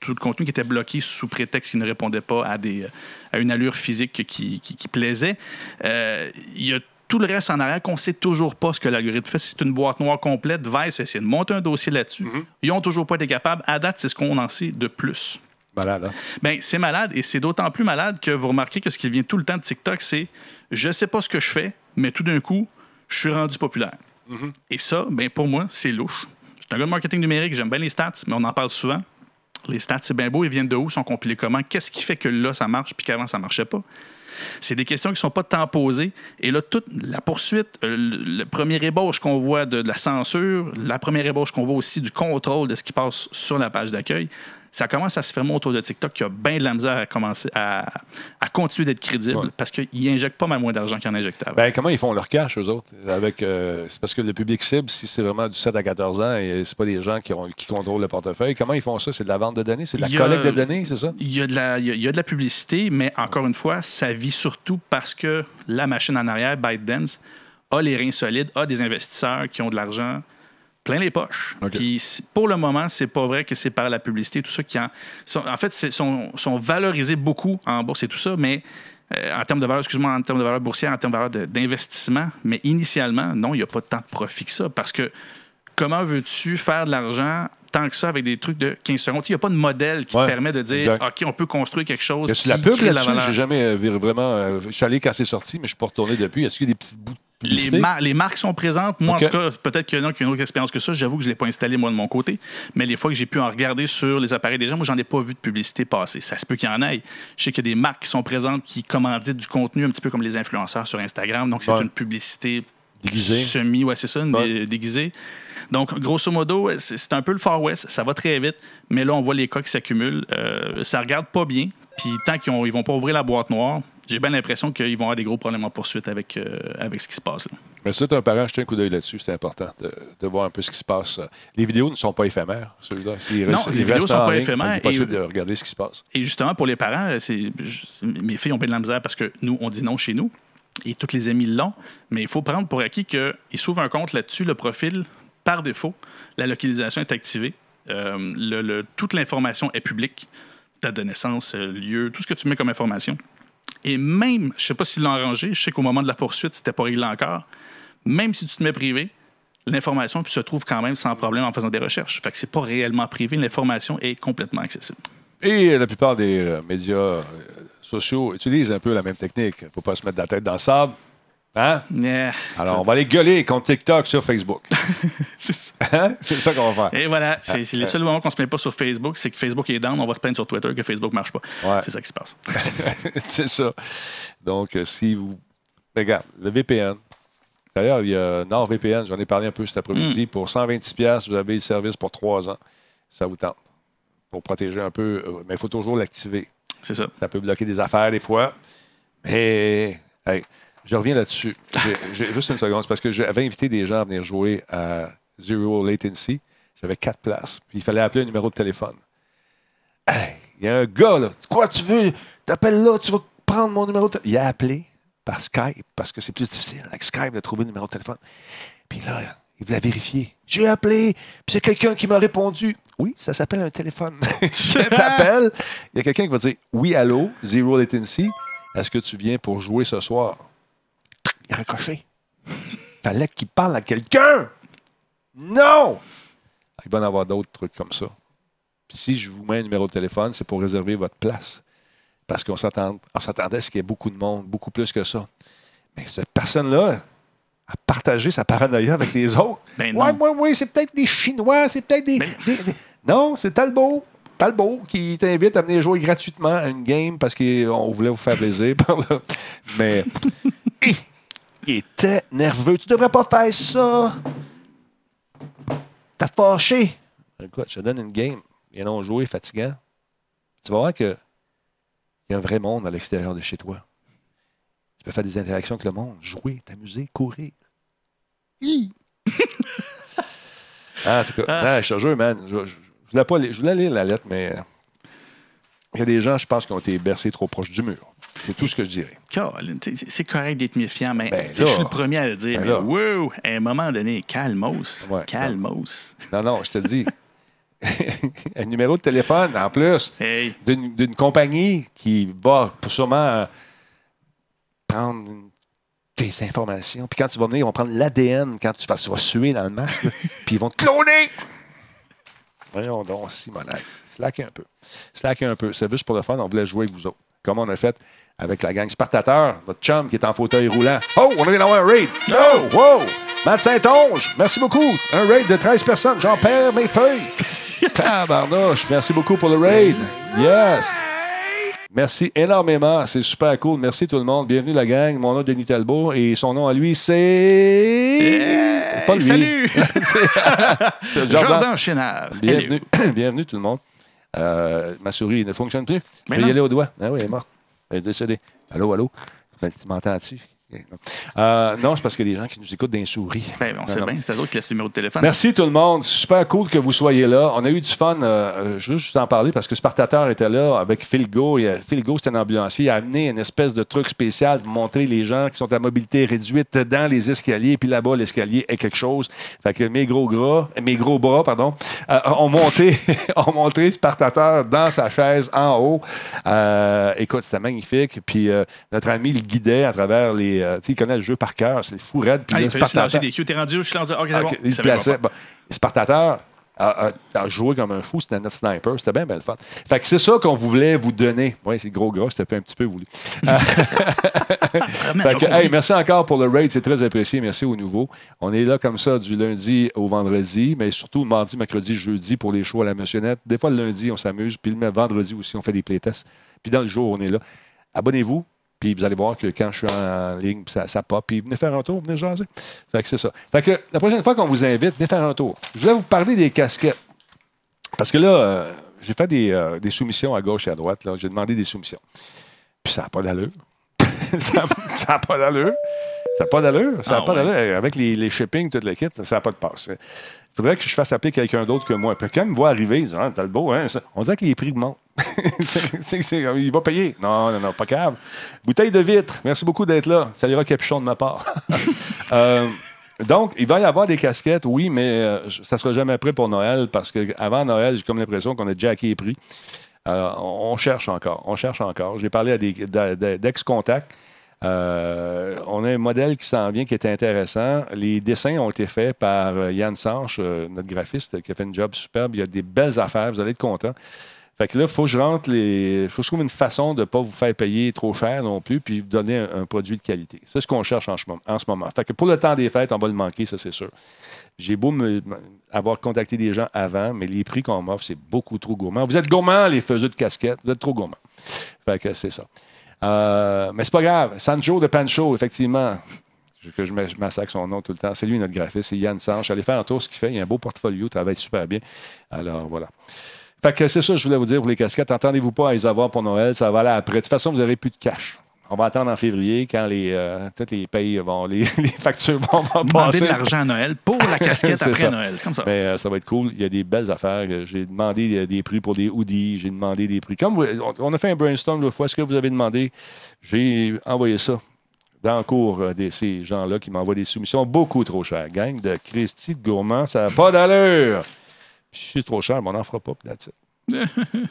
tout le contenu qui était bloqué sous prétexte qu'il ne répondait pas à, des, à une allure physique qui, qui- qui plaisait, euh, il y a tout le reste en arrière qu'on ne sait toujours pas ce que l'algorithme fait. C'est une boîte noire complète. Vice a essayé de monter un dossier là-dessus. Ils n'ont toujours pas été capables. À date, c'est ce qu'on en sait de plus. Malade, hein? Ben, c'est malade et c'est d'autant plus malade que vous remarquez que ce qui vient tout le temps de TikTok, c'est je sais pas ce que je fais, mais tout d'un coup, je suis rendu populaire. Et ça, ben, pour moi, c'est louche. Je suis un gars de marketing numérique, j'aime bien les stats, mais on en parle souvent. Les stats, c'est bien beau, ils viennent de où, sont compilés comment, qu'est-ce qui fait que là, ça marche, puis qu'avant, ça marchait pas? C'est des questions qui ne sont pas tant posées. Et là, toute la poursuite, euh, le, premier ébauche qu'on voit de, de la censure, la première ébauche qu'on voit aussi du contrôle de ce qui passe sur la page d'accueil, ça commence à se fermer autour de TikTok qui a bien de la misère à commencer à, à continuer d'être crédible Ouais. parce qu'ils n'injectent pas mal moins d'argent qu'ils en injectaient avant. Ben, comment ils font leur cash, eux autres? Avec, euh, c'est parce que le public cible, si c'est vraiment du 7 à 14 ans et c'est pas des gens qui, ont, qui contrôlent le portefeuille, comment ils font ça? C'est de la vente de données? C'est de la a- collecte de données, c'est ça? Il y, a de la, il y a- il y a de la publicité, mais encore une fois, ça vit surtout parce que la machine en arrière, ByteDance, a les reins solides, a des investisseurs qui ont de l'argent plein les poches. Puis pour le moment, c'est pas vrai que c'est par la publicité, tout ça qui en. sont- en fait, sont, sont valorisés beaucoup en bourse et tout ça, mais euh, en termes de valeur, excuse-moi, en termes de valeur boursière, en termes de valeur d'investissement, mais initialement, non, il n'y a pas tant de profit que ça parce que comment veux-tu faire de l'argent tant que ça avec des trucs de 15 secondes? Il n'y a pas de modèle qui Ouais, te permet de dire exact. OK, on peut construire quelque chose. Est-ce qui la pub là-dessus? J'ai jamais euh, vu vraiment. euh, je suis allé quand c'est sorti, mais je suis pas retourné depuis. Est-ce qu'il y a des petits bouts de Les, publicité? mar- les marques sont présentes. Moi, en tout cas, peut-être qu'il y en a qui ont une autre expérience que ça. J'avoue que je ne l'ai pas installé, moi, de mon côté. Mais les fois que j'ai pu en regarder sur les appareils des gens, moi, j'en ai pas vu de publicité passer. Ça se peut qu'il y en ait. Je sais qu'il y a des marques qui sont présentes qui commanditent du contenu, un petit peu comme les influenceurs sur Instagram. Donc, c'est Ouais. une publicité Déguisée. semi, ouais, c'est ça, une Ouais. dé- déguisée. Donc, grosso modo, c'est un peu le Far West. Ça va très vite. Mais là, on voit les cas qui s'accumulent. Euh, ça regarde pas bien. Puis, tant qu'ils ne vont pas ouvrir la boîte noire, j'ai bien l'impression qu'ils vont avoir des gros problèmes en poursuite avec, euh, avec ce qui se passe. là. Mais si tu un parent, jetez un coup d'œil là-dessus. C'est important de, de voir un peu ce qui se passe. Les vidéos ne sont pas éphémères, celui-là. Non, les vidéos restent sont pas ligne, éphémères C'est possible et- de regarder ce qui se passe. Et justement, pour les parents, mes filles ont bien de la misère parce que nous, on dit non chez nous et tous les amis l'ont. Mais il faut prendre pour acquis qu'ils s'ouvrent un compte là-dessus, le profil, par défaut, la localisation est activée. Euh, toute l'information est publique. Date de naissance, euh, lieu, tout ce que tu mets comme information. Et même, je ne sais pas s'ils l'ont arrangé, je sais qu'au moment de la poursuite, c'était pas réglé encore. Même si tu te mets privé, l'information se trouve quand même sans problème en faisant des recherches. Fait que c'est pas réellement privé, l'information est complètement accessible. Et la plupart des euh, médias sociaux utilisent un peu la même technique. Il ne faut pas se mettre la tête dans le sable. Hein? Yeah. Alors, on va aller gueuler contre TikTok sur Facebook. C'est ça. Hein? C'est ça qu'on va faire. Et voilà, c'est c'est les seuls moments qu'on se plaint pas sur Facebook, c'est que Facebook est down, on va se plaindre sur Twitter que Facebook marche pas. Ouais. C'est ça qui se passe. c'est ça. Donc, euh, si vous. Regarde, le VPN. D'ailleurs, il y a NordVPN, j'en ai parlé un peu cet après-midi. Pour 126$, vous avez le service pour trois ans. Ça vous tente. Pour protéger un peu. euh, Mais il faut toujours l'activer. C'est ça. Ça peut bloquer des affaires des fois. Mais, hey, je reviens là-dessus. J'ai- juste une seconde. C'est parce que j'avais invité des gens à venir jouer à Zero Latency. J'avais quatre places. Puis il fallait appeler un numéro de téléphone. Hey, il y a un gars, là. Quoi, tu veux? T'appelles là, tu vas prendre mon numéro de téléphone. Il a appelé par Skype parce que c'est plus difficile avec Skype de trouver le numéro de téléphone. Puis là, il voulait vérifier. J'ai appelé, puis c'est quelqu'un qui m'a répondu. Oui, ça s'appelle un téléphone. tu t'appelles, il y a quelqu'un qui va dire Oui, allô, Zero Latency, est-ce que tu viens pour jouer ce soir? Il a raccroché. Fallait qu'il parle à quelqu'un. Non! Il va y en avoir d'autres trucs comme ça. Si je vous mets un numéro de téléphone, c'est pour réserver votre place. Parce qu'on s'attend- on s'attendait à ce qu'il y ait beaucoup de monde, beaucoup plus que ça. Mais cette personne-là a partagé sa paranoïa avec les autres. Ben ouais, ouais, ouais, c'est peut-être des Chinois, c'est peut-être des, Ben- des- des- Non, c'est Talbot. Talbot qui t'invite à venir jouer gratuitement à une game parce qu'on voulait vous faire plaisir. Mais il était nerveux. Tu devrais pas faire ça. T'as fâché. Écoute, je te donne une game. Viens donc jouer, fatigant. Tu vas voir que il y a un vrai monde à l'extérieur de chez toi. Tu peux faire des interactions avec le monde, jouer, t'amuser, courir. Hi! ah, en tout cas, ah, je te jure, man, je, je- je voulais pas li- je voulais lire la lettre, mais euh, il y a des gens, je pense, qui ont été bercés trop proche du mur. C'est tout ce que je dirais. C'est correct d'être méfiant, mais Ben je suis le premier à le dire. Ben mais wow, à un moment donné, calmos. Ouais, calmos. Non, non, je te dis. un numéro de téléphone, en plus, Hey, d'une compagnie qui va sûrement euh, prendre tes informations. Puis quand tu vas venir, ils vont prendre l'ADN quand tu vas, tu vas suer dans le masque. puis ils vont te cloner. Voyons donc, Simonac. Slack un peu. Slack un peu. C'est juste pour le fun, on voulait jouer avec vous autres. Comme on a fait avec la gang Spartateur, votre chum qui est en fauteuil roulant. Oh, on vient d'avoir un raid. Oh, wow! Matt Saint-Onge, merci beaucoup. Un raid de 13 personnes. J'en perds mes feuilles. Tabarnouche, merci beaucoup pour le raid. Yes. Merci énormément. C'est super cool. Merci tout le monde. Bienvenue la gang. Mon nom est Denis Talbot et son nom à lui, c'est. Pas lui. Salut! Jordan. Jordan Chénard. Bienvenue. Bienvenue tout le monde. Euh, ma souris ne fonctionne plus. Mais je vais y aller au doigt. Ah oui, elle est morte. Elle est décédée. Allô, allô? Ben, tu m'entends-tu? Euh, non, c'est parce qu'il y a des gens qui nous écoutent d'un souris. Ben, on sait Non, bien, c'est eux qui laissent le numéro de téléphone. Merci tout le monde. Super cool que vous soyez là. On a eu du fun. euh, euh, juste, juste en parler parce que Spartateur était là avec Phil Go. Phil Go, c'est un ambulancier. Il a amené une espèce de truc spécial pour montrer les gens qui sont à mobilité réduite dans les escaliers. Puis là-bas, l'escalier est quelque chose. Fait que mes gros gras, mes gros bras, pardon, euh, ont monté, ont montré Spartateur dans sa chaise en haut. Écoute, c'était magnifique. Puis notre ami le guidait à travers les. Euh, il connaît le jeu par cœur. C'est fou raide. Puis Ah, il lancer des cues. T'es rendu? Je suis rendu. Ok, c'est OK, bon. il plaçait. Bon, Spartateur a, a- a joué comme un fou. C'était notre sniper. C'était bien, bien le fun. Fait que c'est ça qu'on voulait vous donner. Oui, c'est gros gros. C'était un petit peu voulu. Fait que, hey, merci encore pour le raid. C'est très apprécié. Merci aux nouveaux. On est là comme ça du lundi au vendredi, mais surtout mardi, mercredi, jeudi pour les shows à la Monsionnette. Des fois, le lundi, on s'amuse. Puis le vendredi aussi, on fait des playtests. Puis dans le jour, on est là. Abonnez-vous. Puis vous allez voir que quand je suis en ligne, ça, ça pop. Puis venez faire un tour, venez jaser. Fait que c'est ça. Fait que la prochaine fois qu'on vous invite, venez faire un tour. Je voulais vous parler des casquettes. Parce que là, euh, j'ai fait des, euh, des soumissions à gauche et à droite. là. J'ai demandé des soumissions. Puis ça n'a pas d'allure. ça n'a pas d'allure. Ça n'a pas d'allure. Ça n'a Ah pas ouais. d'allure. Avec les, les shipping, tout le kit, ça n'a pas de passe. Faudrait que je fasse appeler quelqu'un d'autre que moi. Puis quand il me voit arriver, il dit Ah, beau, hein? ça- On dirait que les prix c'est- il va payer. Non, non, non, pas grave. Bouteille de vitre. Merci beaucoup d'être là. Ça ira capuchon de ma part. Euh, donc, il va y avoir des casquettes, oui, mais euh, ça ne sera jamais prêt pour Noël parce qu'avant Noël, j'ai comme l'impression qu'on a déjà acquis les prix. Euh, on cherche encore. On cherche encore. J'ai parlé à des d'ex-contacts. Euh, on a un modèle qui s'en vient qui est intéressant. Les dessins ont été faits par euh, Yann Sanche, euh, notre graphiste, qui a fait une job superbe. Il y a des belles affaires. Vous allez être contents. Fait que là, il faut que je rentre les. faut que je trouve une façon de ne pas vous faire payer trop cher non plus, puis vous donner un, un produit de qualité. C'est ce qu'on cherche en, ce moment- en. Fait que pour le temps des fêtes, on va le manquer, ça c'est sûr. J'ai beau avoir contacté des gens avant, mais les prix qu'on m'offre, c'est beaucoup trop gourmand. Vous êtes gourmands, les faiseux de casquettes, vous êtes trop gourmands. Fait que c'est ça. Euh, mais c'est pas grave. Sancho de Pancho, effectivement. Je- Que je massacre son nom tout le temps. C'est lui notre graphiste, c'est Yann Sanche. Allez faire un tour ce qu'il fait. Il a un beau portfolio, il travaille super bien. Alors voilà. Fait que c'est ça que je voulais vous dire pour les casquettes. Attendez-vous pas à les avoir pour Noël, ça va aller après. De toute façon, vous n'aurez plus de cash. On va attendre en février quand les, euh, les payes vont, les, les factures vont, vont Demander passer. de l'argent à Noël pour la casquette après ça. Noël. C'est comme ça. Mais euh, ça va être cool. Il y a des belles affaires. Euh, J'ai demandé euh, des prix pour des hoodies. J'ai demandé des prix. Comme vous- on- a fait un brainstorm l'autre fois, ce que vous avez demandé, j'ai envoyé ça dans le cours euh, de ces gens-là qui m'envoient des soumissions beaucoup trop chères. Gang de Christy de Gourmand, ça n'a pas d'allure. Puis Si c'est trop cher, mais on n'en fera pas.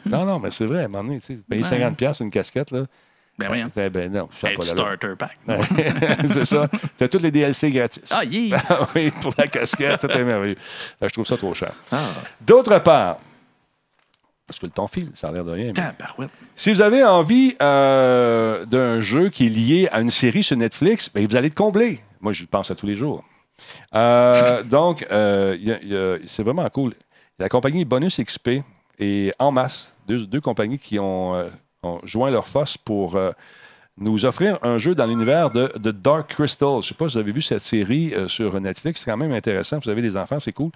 non, non, mais c'est vrai. À un moment donné, payer Ouais. 50$ piastres une casquette, là. Ben voyons. Ben, ben non, Hey, pas du d'allure. starter pack. c'est ça. Tu as tous les DLC gratis. Ah, yeah! Ah oui, pour la casquette, tout est merveilleux. Euh, Je trouve ça trop cher. Ah, D'autre part, parce que le temps file, ça a l'air de rien. mais-. Si vous avez envie euh, d'un jeu qui est lié à une série sur Netflix, ben, vous allez être comblé. Moi, je pense à tous les jours. Euh, donc, euh, c'est vraiment cool. La compagnie Bonus XP et En Masse, deux, deux compagnies qui ont, ont joint leurs forces pour euh, nous offrir un jeu dans l'univers de, de Dark Crystal. Je ne sais pas si vous avez vu cette série euh, sur Netflix. C'est quand même intéressant. Vous avez des enfants, c'est cool.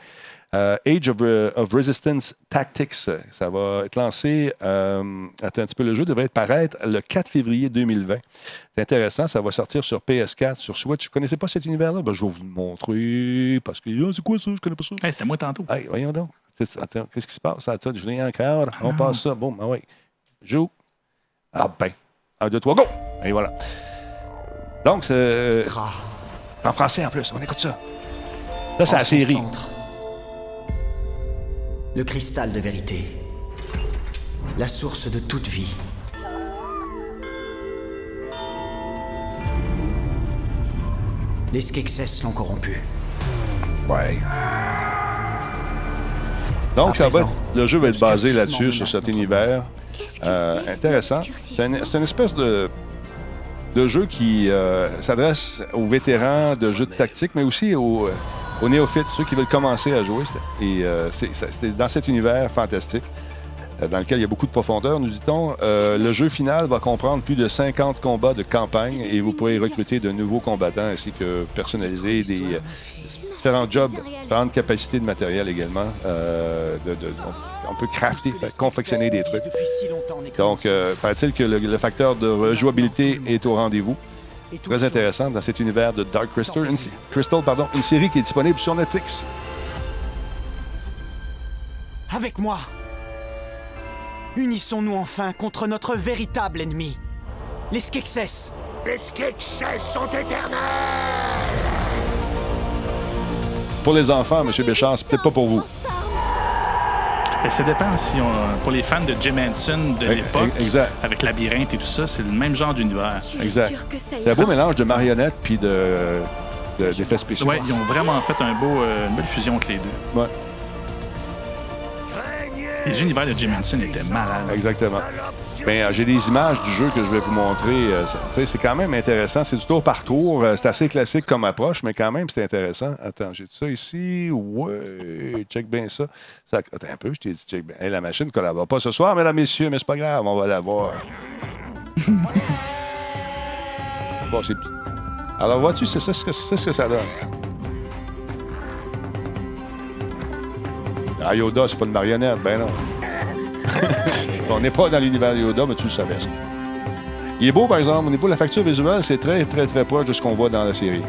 Euh, Age of, of Resistance Tactics. Ça va être lancé. euh, attends un petit peu, le jeu devrait paraître le 4 février 2020. C'est intéressant. Ça va sortir sur PS4, sur Switch. Vous ne connaissez pas cet univers-là? Ben, je vais vous le montrer parce que Ah, c'est quoi ça? Je connais pas ça. Hey, C'était moi tantôt. Hey, voyons donc. Qu'est-ce qui se passe? Attends, je l'ai encore. On passe ça. Boum, ah oui. Joue. Ah ben. Un, deux, trois, go! Et voilà. Donc, c'est en français en plus. On écoute ça. Là, c'est la série. centre. Le cristal de vérité. La source de toute vie. Les Skeksis l'ont corrompu. Ouais. Donc, ça va, le jeu va être basé là-dessus, sur cet univers. Qu'est-ce que Euh, c'est? intéressant. C'est une, c'est une espèce de, de jeu qui euh, s'adresse aux vétérans de jeux de tactique, mais aussi aux, euh, aux néophytes, ceux qui veulent commencer à jouer. Et euh, c'est dans cet univers fantastique dans lequel il y a beaucoup de profondeur, nous dit-on. Euh, le jeu final va comprendre plus de 50 combats de campagne et vous pourrez recruter de nouveaux combattants ainsi que personnaliser des euh, différents jobs, différentes capacités de matériel également. Euh, de- de- on, peut crafter, confectionner des trucs. Donc, euh, paraît-il que le, le facteur de rejouabilité est au rendez-vous. Très intéressant dans cet univers de Dark Crystal, une, Crystal, pardon, une série qui est disponible sur Netflix. Avec moi Unissons-nous enfin contre notre véritable ennemi. Les Skeksis Pour les enfants, M. Béchard, c'est peut-être pas pour vous. Ben, ça dépend si on- pour les fans de Jim Henson de l'époque, exact. avec Labyrinthe et tout ça, c'est le même genre d'univers. Exact. C'est un beau mélange de marionnettes puis de, de- d'effets spéciaux. Ouais, ils ont vraiment fait un beau, euh, une belle fusion entre les deux. Ouais, Les univers de Jim Henson étaient malades. exactement. Ben, euh, j'ai des images du jeu que je vais vous montrer. euh, ça- tu sais, c'est quand même intéressant. C'est du tour par tour. Euh, c'est assez classique comme approche, mais quand même, c'est intéressant. Attends, j'ai ça ici? Ouais, check bien ça. ça. Attends un peu, je t'ai dit check bien. Hey, la machine ne collabore pas ce soir, mesdames, messieurs, mais c'est pas grave, on va la voir. bon, c'est... Alors, vois-tu, c'est ça ce que, c'est ce que ça donne. Ah, Yoda, c'est pas une marionnette, ben non. On n'est pas dans l'univers de Yoda, mais tu le savais, ça. Il est beau, par exemple, au niveau de la facture visuelle, c'est très, très, très proche de ce qu'on voit dans la série.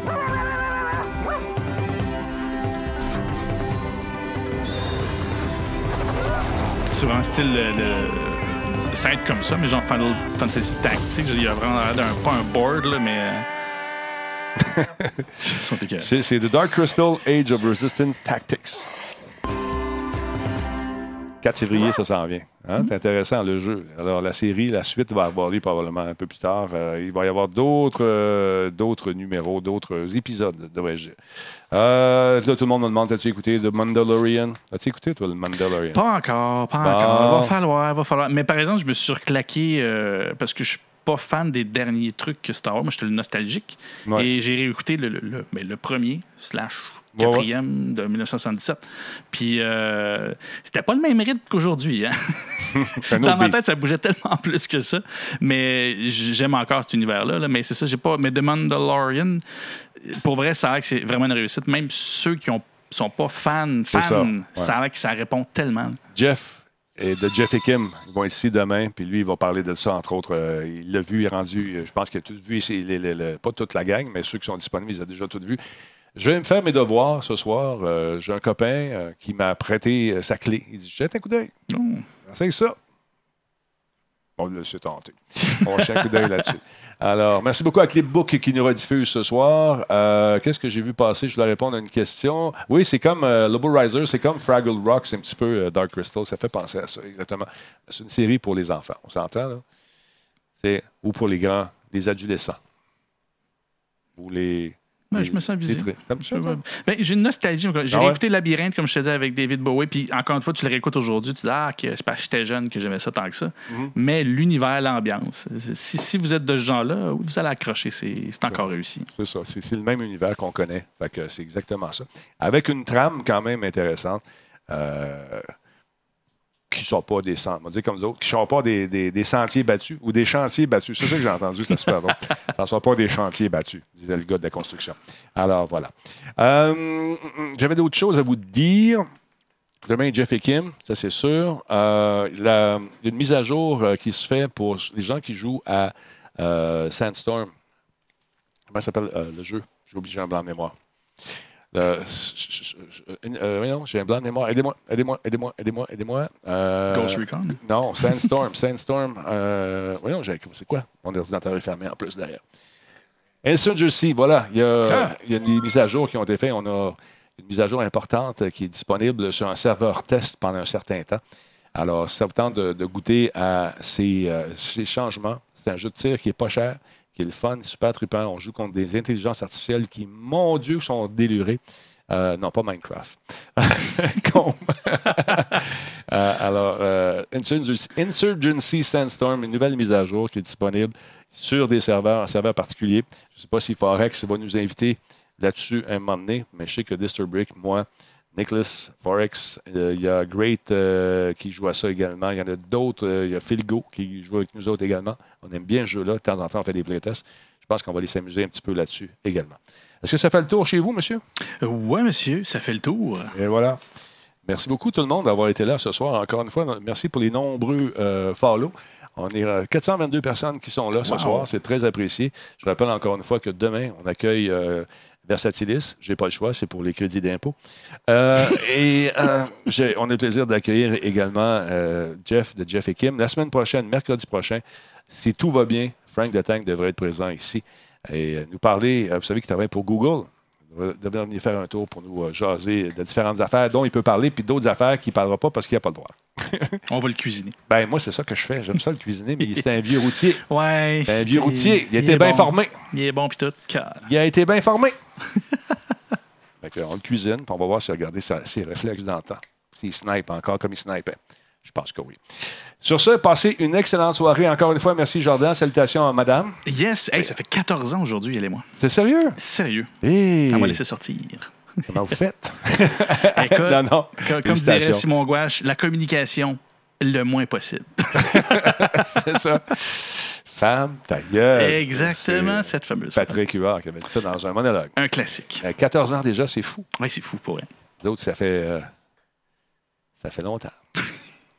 C'est vraiment style. Ça va être comme ça, mais genre Final Fantasy Tactics, il y a vraiment l'air d'un. Pas un board, là, mais. euh, c'est The Dark Crystal Age of Resistance Tactics. 4 février, ça s'en vient. Hein? C'est intéressant, le jeu. Alors, la série, la suite va avoir lieu probablement un peu plus tard. Euh, il va y avoir d'autres euh, d'autres numéros, d'autres épisodes, devrais-je dire. Euh, là, tout le monde me demande as-tu écouté The Mandalorian? As-tu écouté, toi, le Mandalorian? Pas encore, pas Bon. encore. Va falloir, va falloir. Mais par exemple, je me suis reclaqué euh, parce que je suis pas fan des derniers trucs que Star Wars. Moi, j'étais le nostalgique. Ouais. Et j'ai réécouté le, le, le- ben, le premier, slash Ouais, ouais. quatrième de 1977. Puis, euh, c'était pas le même rythme qu'aujourd'hui. Hein? Dans ma tête, ça bougeait tellement plus que ça. Mais j'aime encore cet univers-là. là. Mais c'est ça, j'ai pas. Mais The Mandalorian, pour vrai, ça a que c'est vraiment une réussite. Même ceux qui ont sont pas fans, C'est ça, fans, ouais. ça a l'air que ça répond tellement. Jeff et de Jeff et Kim ils vont ici demain, puis lui, il va parler de ça, entre autres. Euh, il l'a vu, il est rendu, euh, je pense qu'il a tout vu, ici, les- les- les- pas toute la gang, mais ceux qui sont disponibles, ils ont déjà tout vu. Je vais me faire mes devoirs ce soir. Euh, J'ai un copain euh, qui m'a prêté euh, sa clé. Il dit Jette un coup d'œil. Oh. C'est ça. On le s'est tenté. On jeter un coup d'œil là-dessus. Alors, merci beaucoup à Clipbook qui nous rediffuse ce soir. Euh, Qu'est-ce que j'ai vu passer? Je dois répondre à une question. Oui, c'est comme euh, Lobo Riser, c'est comme Fraggle Rock, c'est un petit peu euh, Dark Crystal. Ça fait penser à ça, exactement. C'est une série pour les enfants. On s'entend, là? C'est, ou pour les grands, les adolescents. Ou les. Ouais, je me sens visé. Ben, j'ai une nostalgie. J'ai Ah ouais? réécouté Labyrinthe, comme je te disais, avec David Bowie. Puis encore une fois, tu le réécoutes aujourd'hui. Tu dis, ah, que c'est parce que j'étais jeune que j'aimais ça tant que ça. Mm-hmm. Mais l'univers, l'ambiance. Si, si vous êtes de ce genre-là, vous allez accrocher. C'est encore réussi. C'est ça. C'est c'est le même univers qu'on connaît. Fait que c'est exactement ça. Avec une trame quand même intéressante. euh, qui ne sont pas des sentiers, on va dire comme d'autres, qui ne sont pas des, des- des sentiers battus ou des chantiers battus. C'est ça que j'ai entendu, c'est super drôle. Ça ne soit pas des chantiers battus, disait le gars de la construction. Alors voilà. Euh, J'avais d'autres choses à vous dire. Demain, Jeff et Kim, ça c'est sûr. Euh, la- il y a une mise à jour euh, qui se fait pour les gens qui jouent à euh, Sandstorm. Comment ça s'appelle? Le jeu? J'ai oublié, j'ai un blanc de mémoire. Le- euh, voyons, j'ai un blanc de mémoire. Aidez-moi, aidez-moi, aidez-moi, aidez-moi, aidez-moi. Euh, Ghost Recon? Non, Sandstorm. Sandstorm. Euh, voyons, j'ai- c'est quoi? Mon ordinateur est fermé en plus derrière. Insurgency, voilà. Il y, a, Ah. il y a des mises à jour qui ont été faites. On a une mise à jour importante qui est disponible sur un serveur test pendant un certain temps. Alors, si ça vous tente de, de goûter à ces, euh, ces changements, c'est un jeu de tir qui est pas cher, qui est le fun, super trippant. On joue contre des intelligences artificielles qui, mon Dieu, sont délurées. Euh, non, pas Minecraft. Euh, alors, euh, Insurgency, Insurgency Sandstorm, une nouvelle mise à jour qui est disponible sur des serveurs, un serveur particulier. Je ne sais pas si Forex va nous inviter là-dessus un moment donné, mais je sais que Disturbrick, moi, Nicholas, Forex, euh, il y a Great euh, qui joue à ça également. Il y en a d'autres. euh, il y a Philgo qui joue avec nous autres également. On aime bien ce jeu-là. De temps en temps, on fait des playtests. Je pense qu'on va aller s'amuser un petit peu là-dessus également. Est-ce que ça fait le tour chez vous, monsieur? Ouais, monsieur, ça fait le tour. Et voilà. Merci beaucoup tout le monde d'avoir été là ce soir. Encore une fois, merci pour les nombreux follow. On est euh, 422 personnes qui sont là ce Wow. soir. C'est très apprécié. Je rappelle encore une fois que demain, on accueille Versatilis. Je n'ai pas le choix, c'est pour les crédits d'impôt. Euh, et euh, j'ai- on a le plaisir d'accueillir également euh, Jeff de Jeff et Kim. La semaine prochaine, mercredi prochain, si tout va bien, Frank de Tank devrait être présent ici et nous parler. vous savez qu'il travaille pour Google. Devrait venir faire un tour pour nous euh, jaser de différentes affaires dont il peut parler, puis d'autres affaires qu'il ne parlera pas parce qu'il n'a pas le droit. On va le cuisiner. Ben, moi, c'est ça que je fais. J'aime ça le cuisiner, mais c'est un vieux routier. Ouais. Un vieux Il- routier. Il a il été est bien bon. formé. Il est bon, puis tout. Il a été bien formé. fait on le cuisine, puis on va voir s'il a gardé sa- ses réflexes dans le temps. S'il snipe encore comme il snipait. Je pense que oui. Sur ce, passez une excellente soirée. Encore une fois, merci Jordan. Salutations à madame. Yes! Hey, ça fait 14 ans aujourd'hui, elle et moi. C'est sérieux? Sérieux. Hey, Ça m'a laissé sortir. Comment vous faites? Écoute, non, non. comme, dirait Simon Gouache, la communication le moins possible. C'est ça. Femme, ta gueule. Exactement, cette fameuse. Patrick Huard qui avait dit ça dans un monologue. Un classique. Euh, 14 ans déjà, c'est fou. Ouais, c'est fou pour elle. D'autres, ça fait. euh, ça fait longtemps.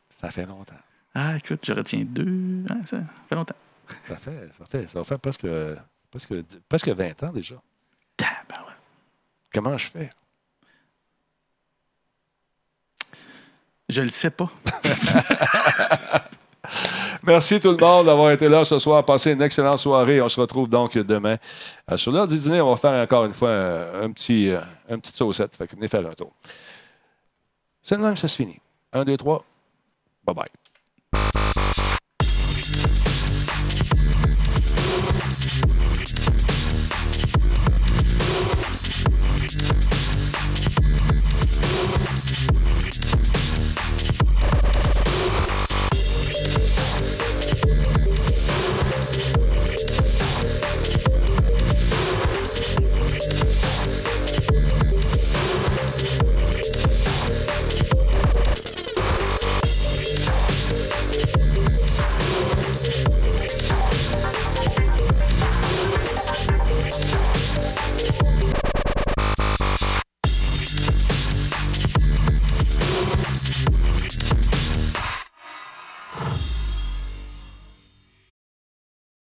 ça fait longtemps. Ah, écoute, je retiens deux. Ah, ça fait longtemps. Ça fait, ça fait, ça faire presque, presque, presque 20 ans déjà. Tabarouette. Comment je fais? Je le sais pas. Merci tout le monde d'avoir été là ce soir. Passez une excellente soirée. On se retrouve donc demain. Euh, sur l'heure du dîner, on va faire encore une fois un, un petit, euh, saucette. Fait que venez faire un tour. C'est le même, ça se finit. Un, deux, trois. Bye bye.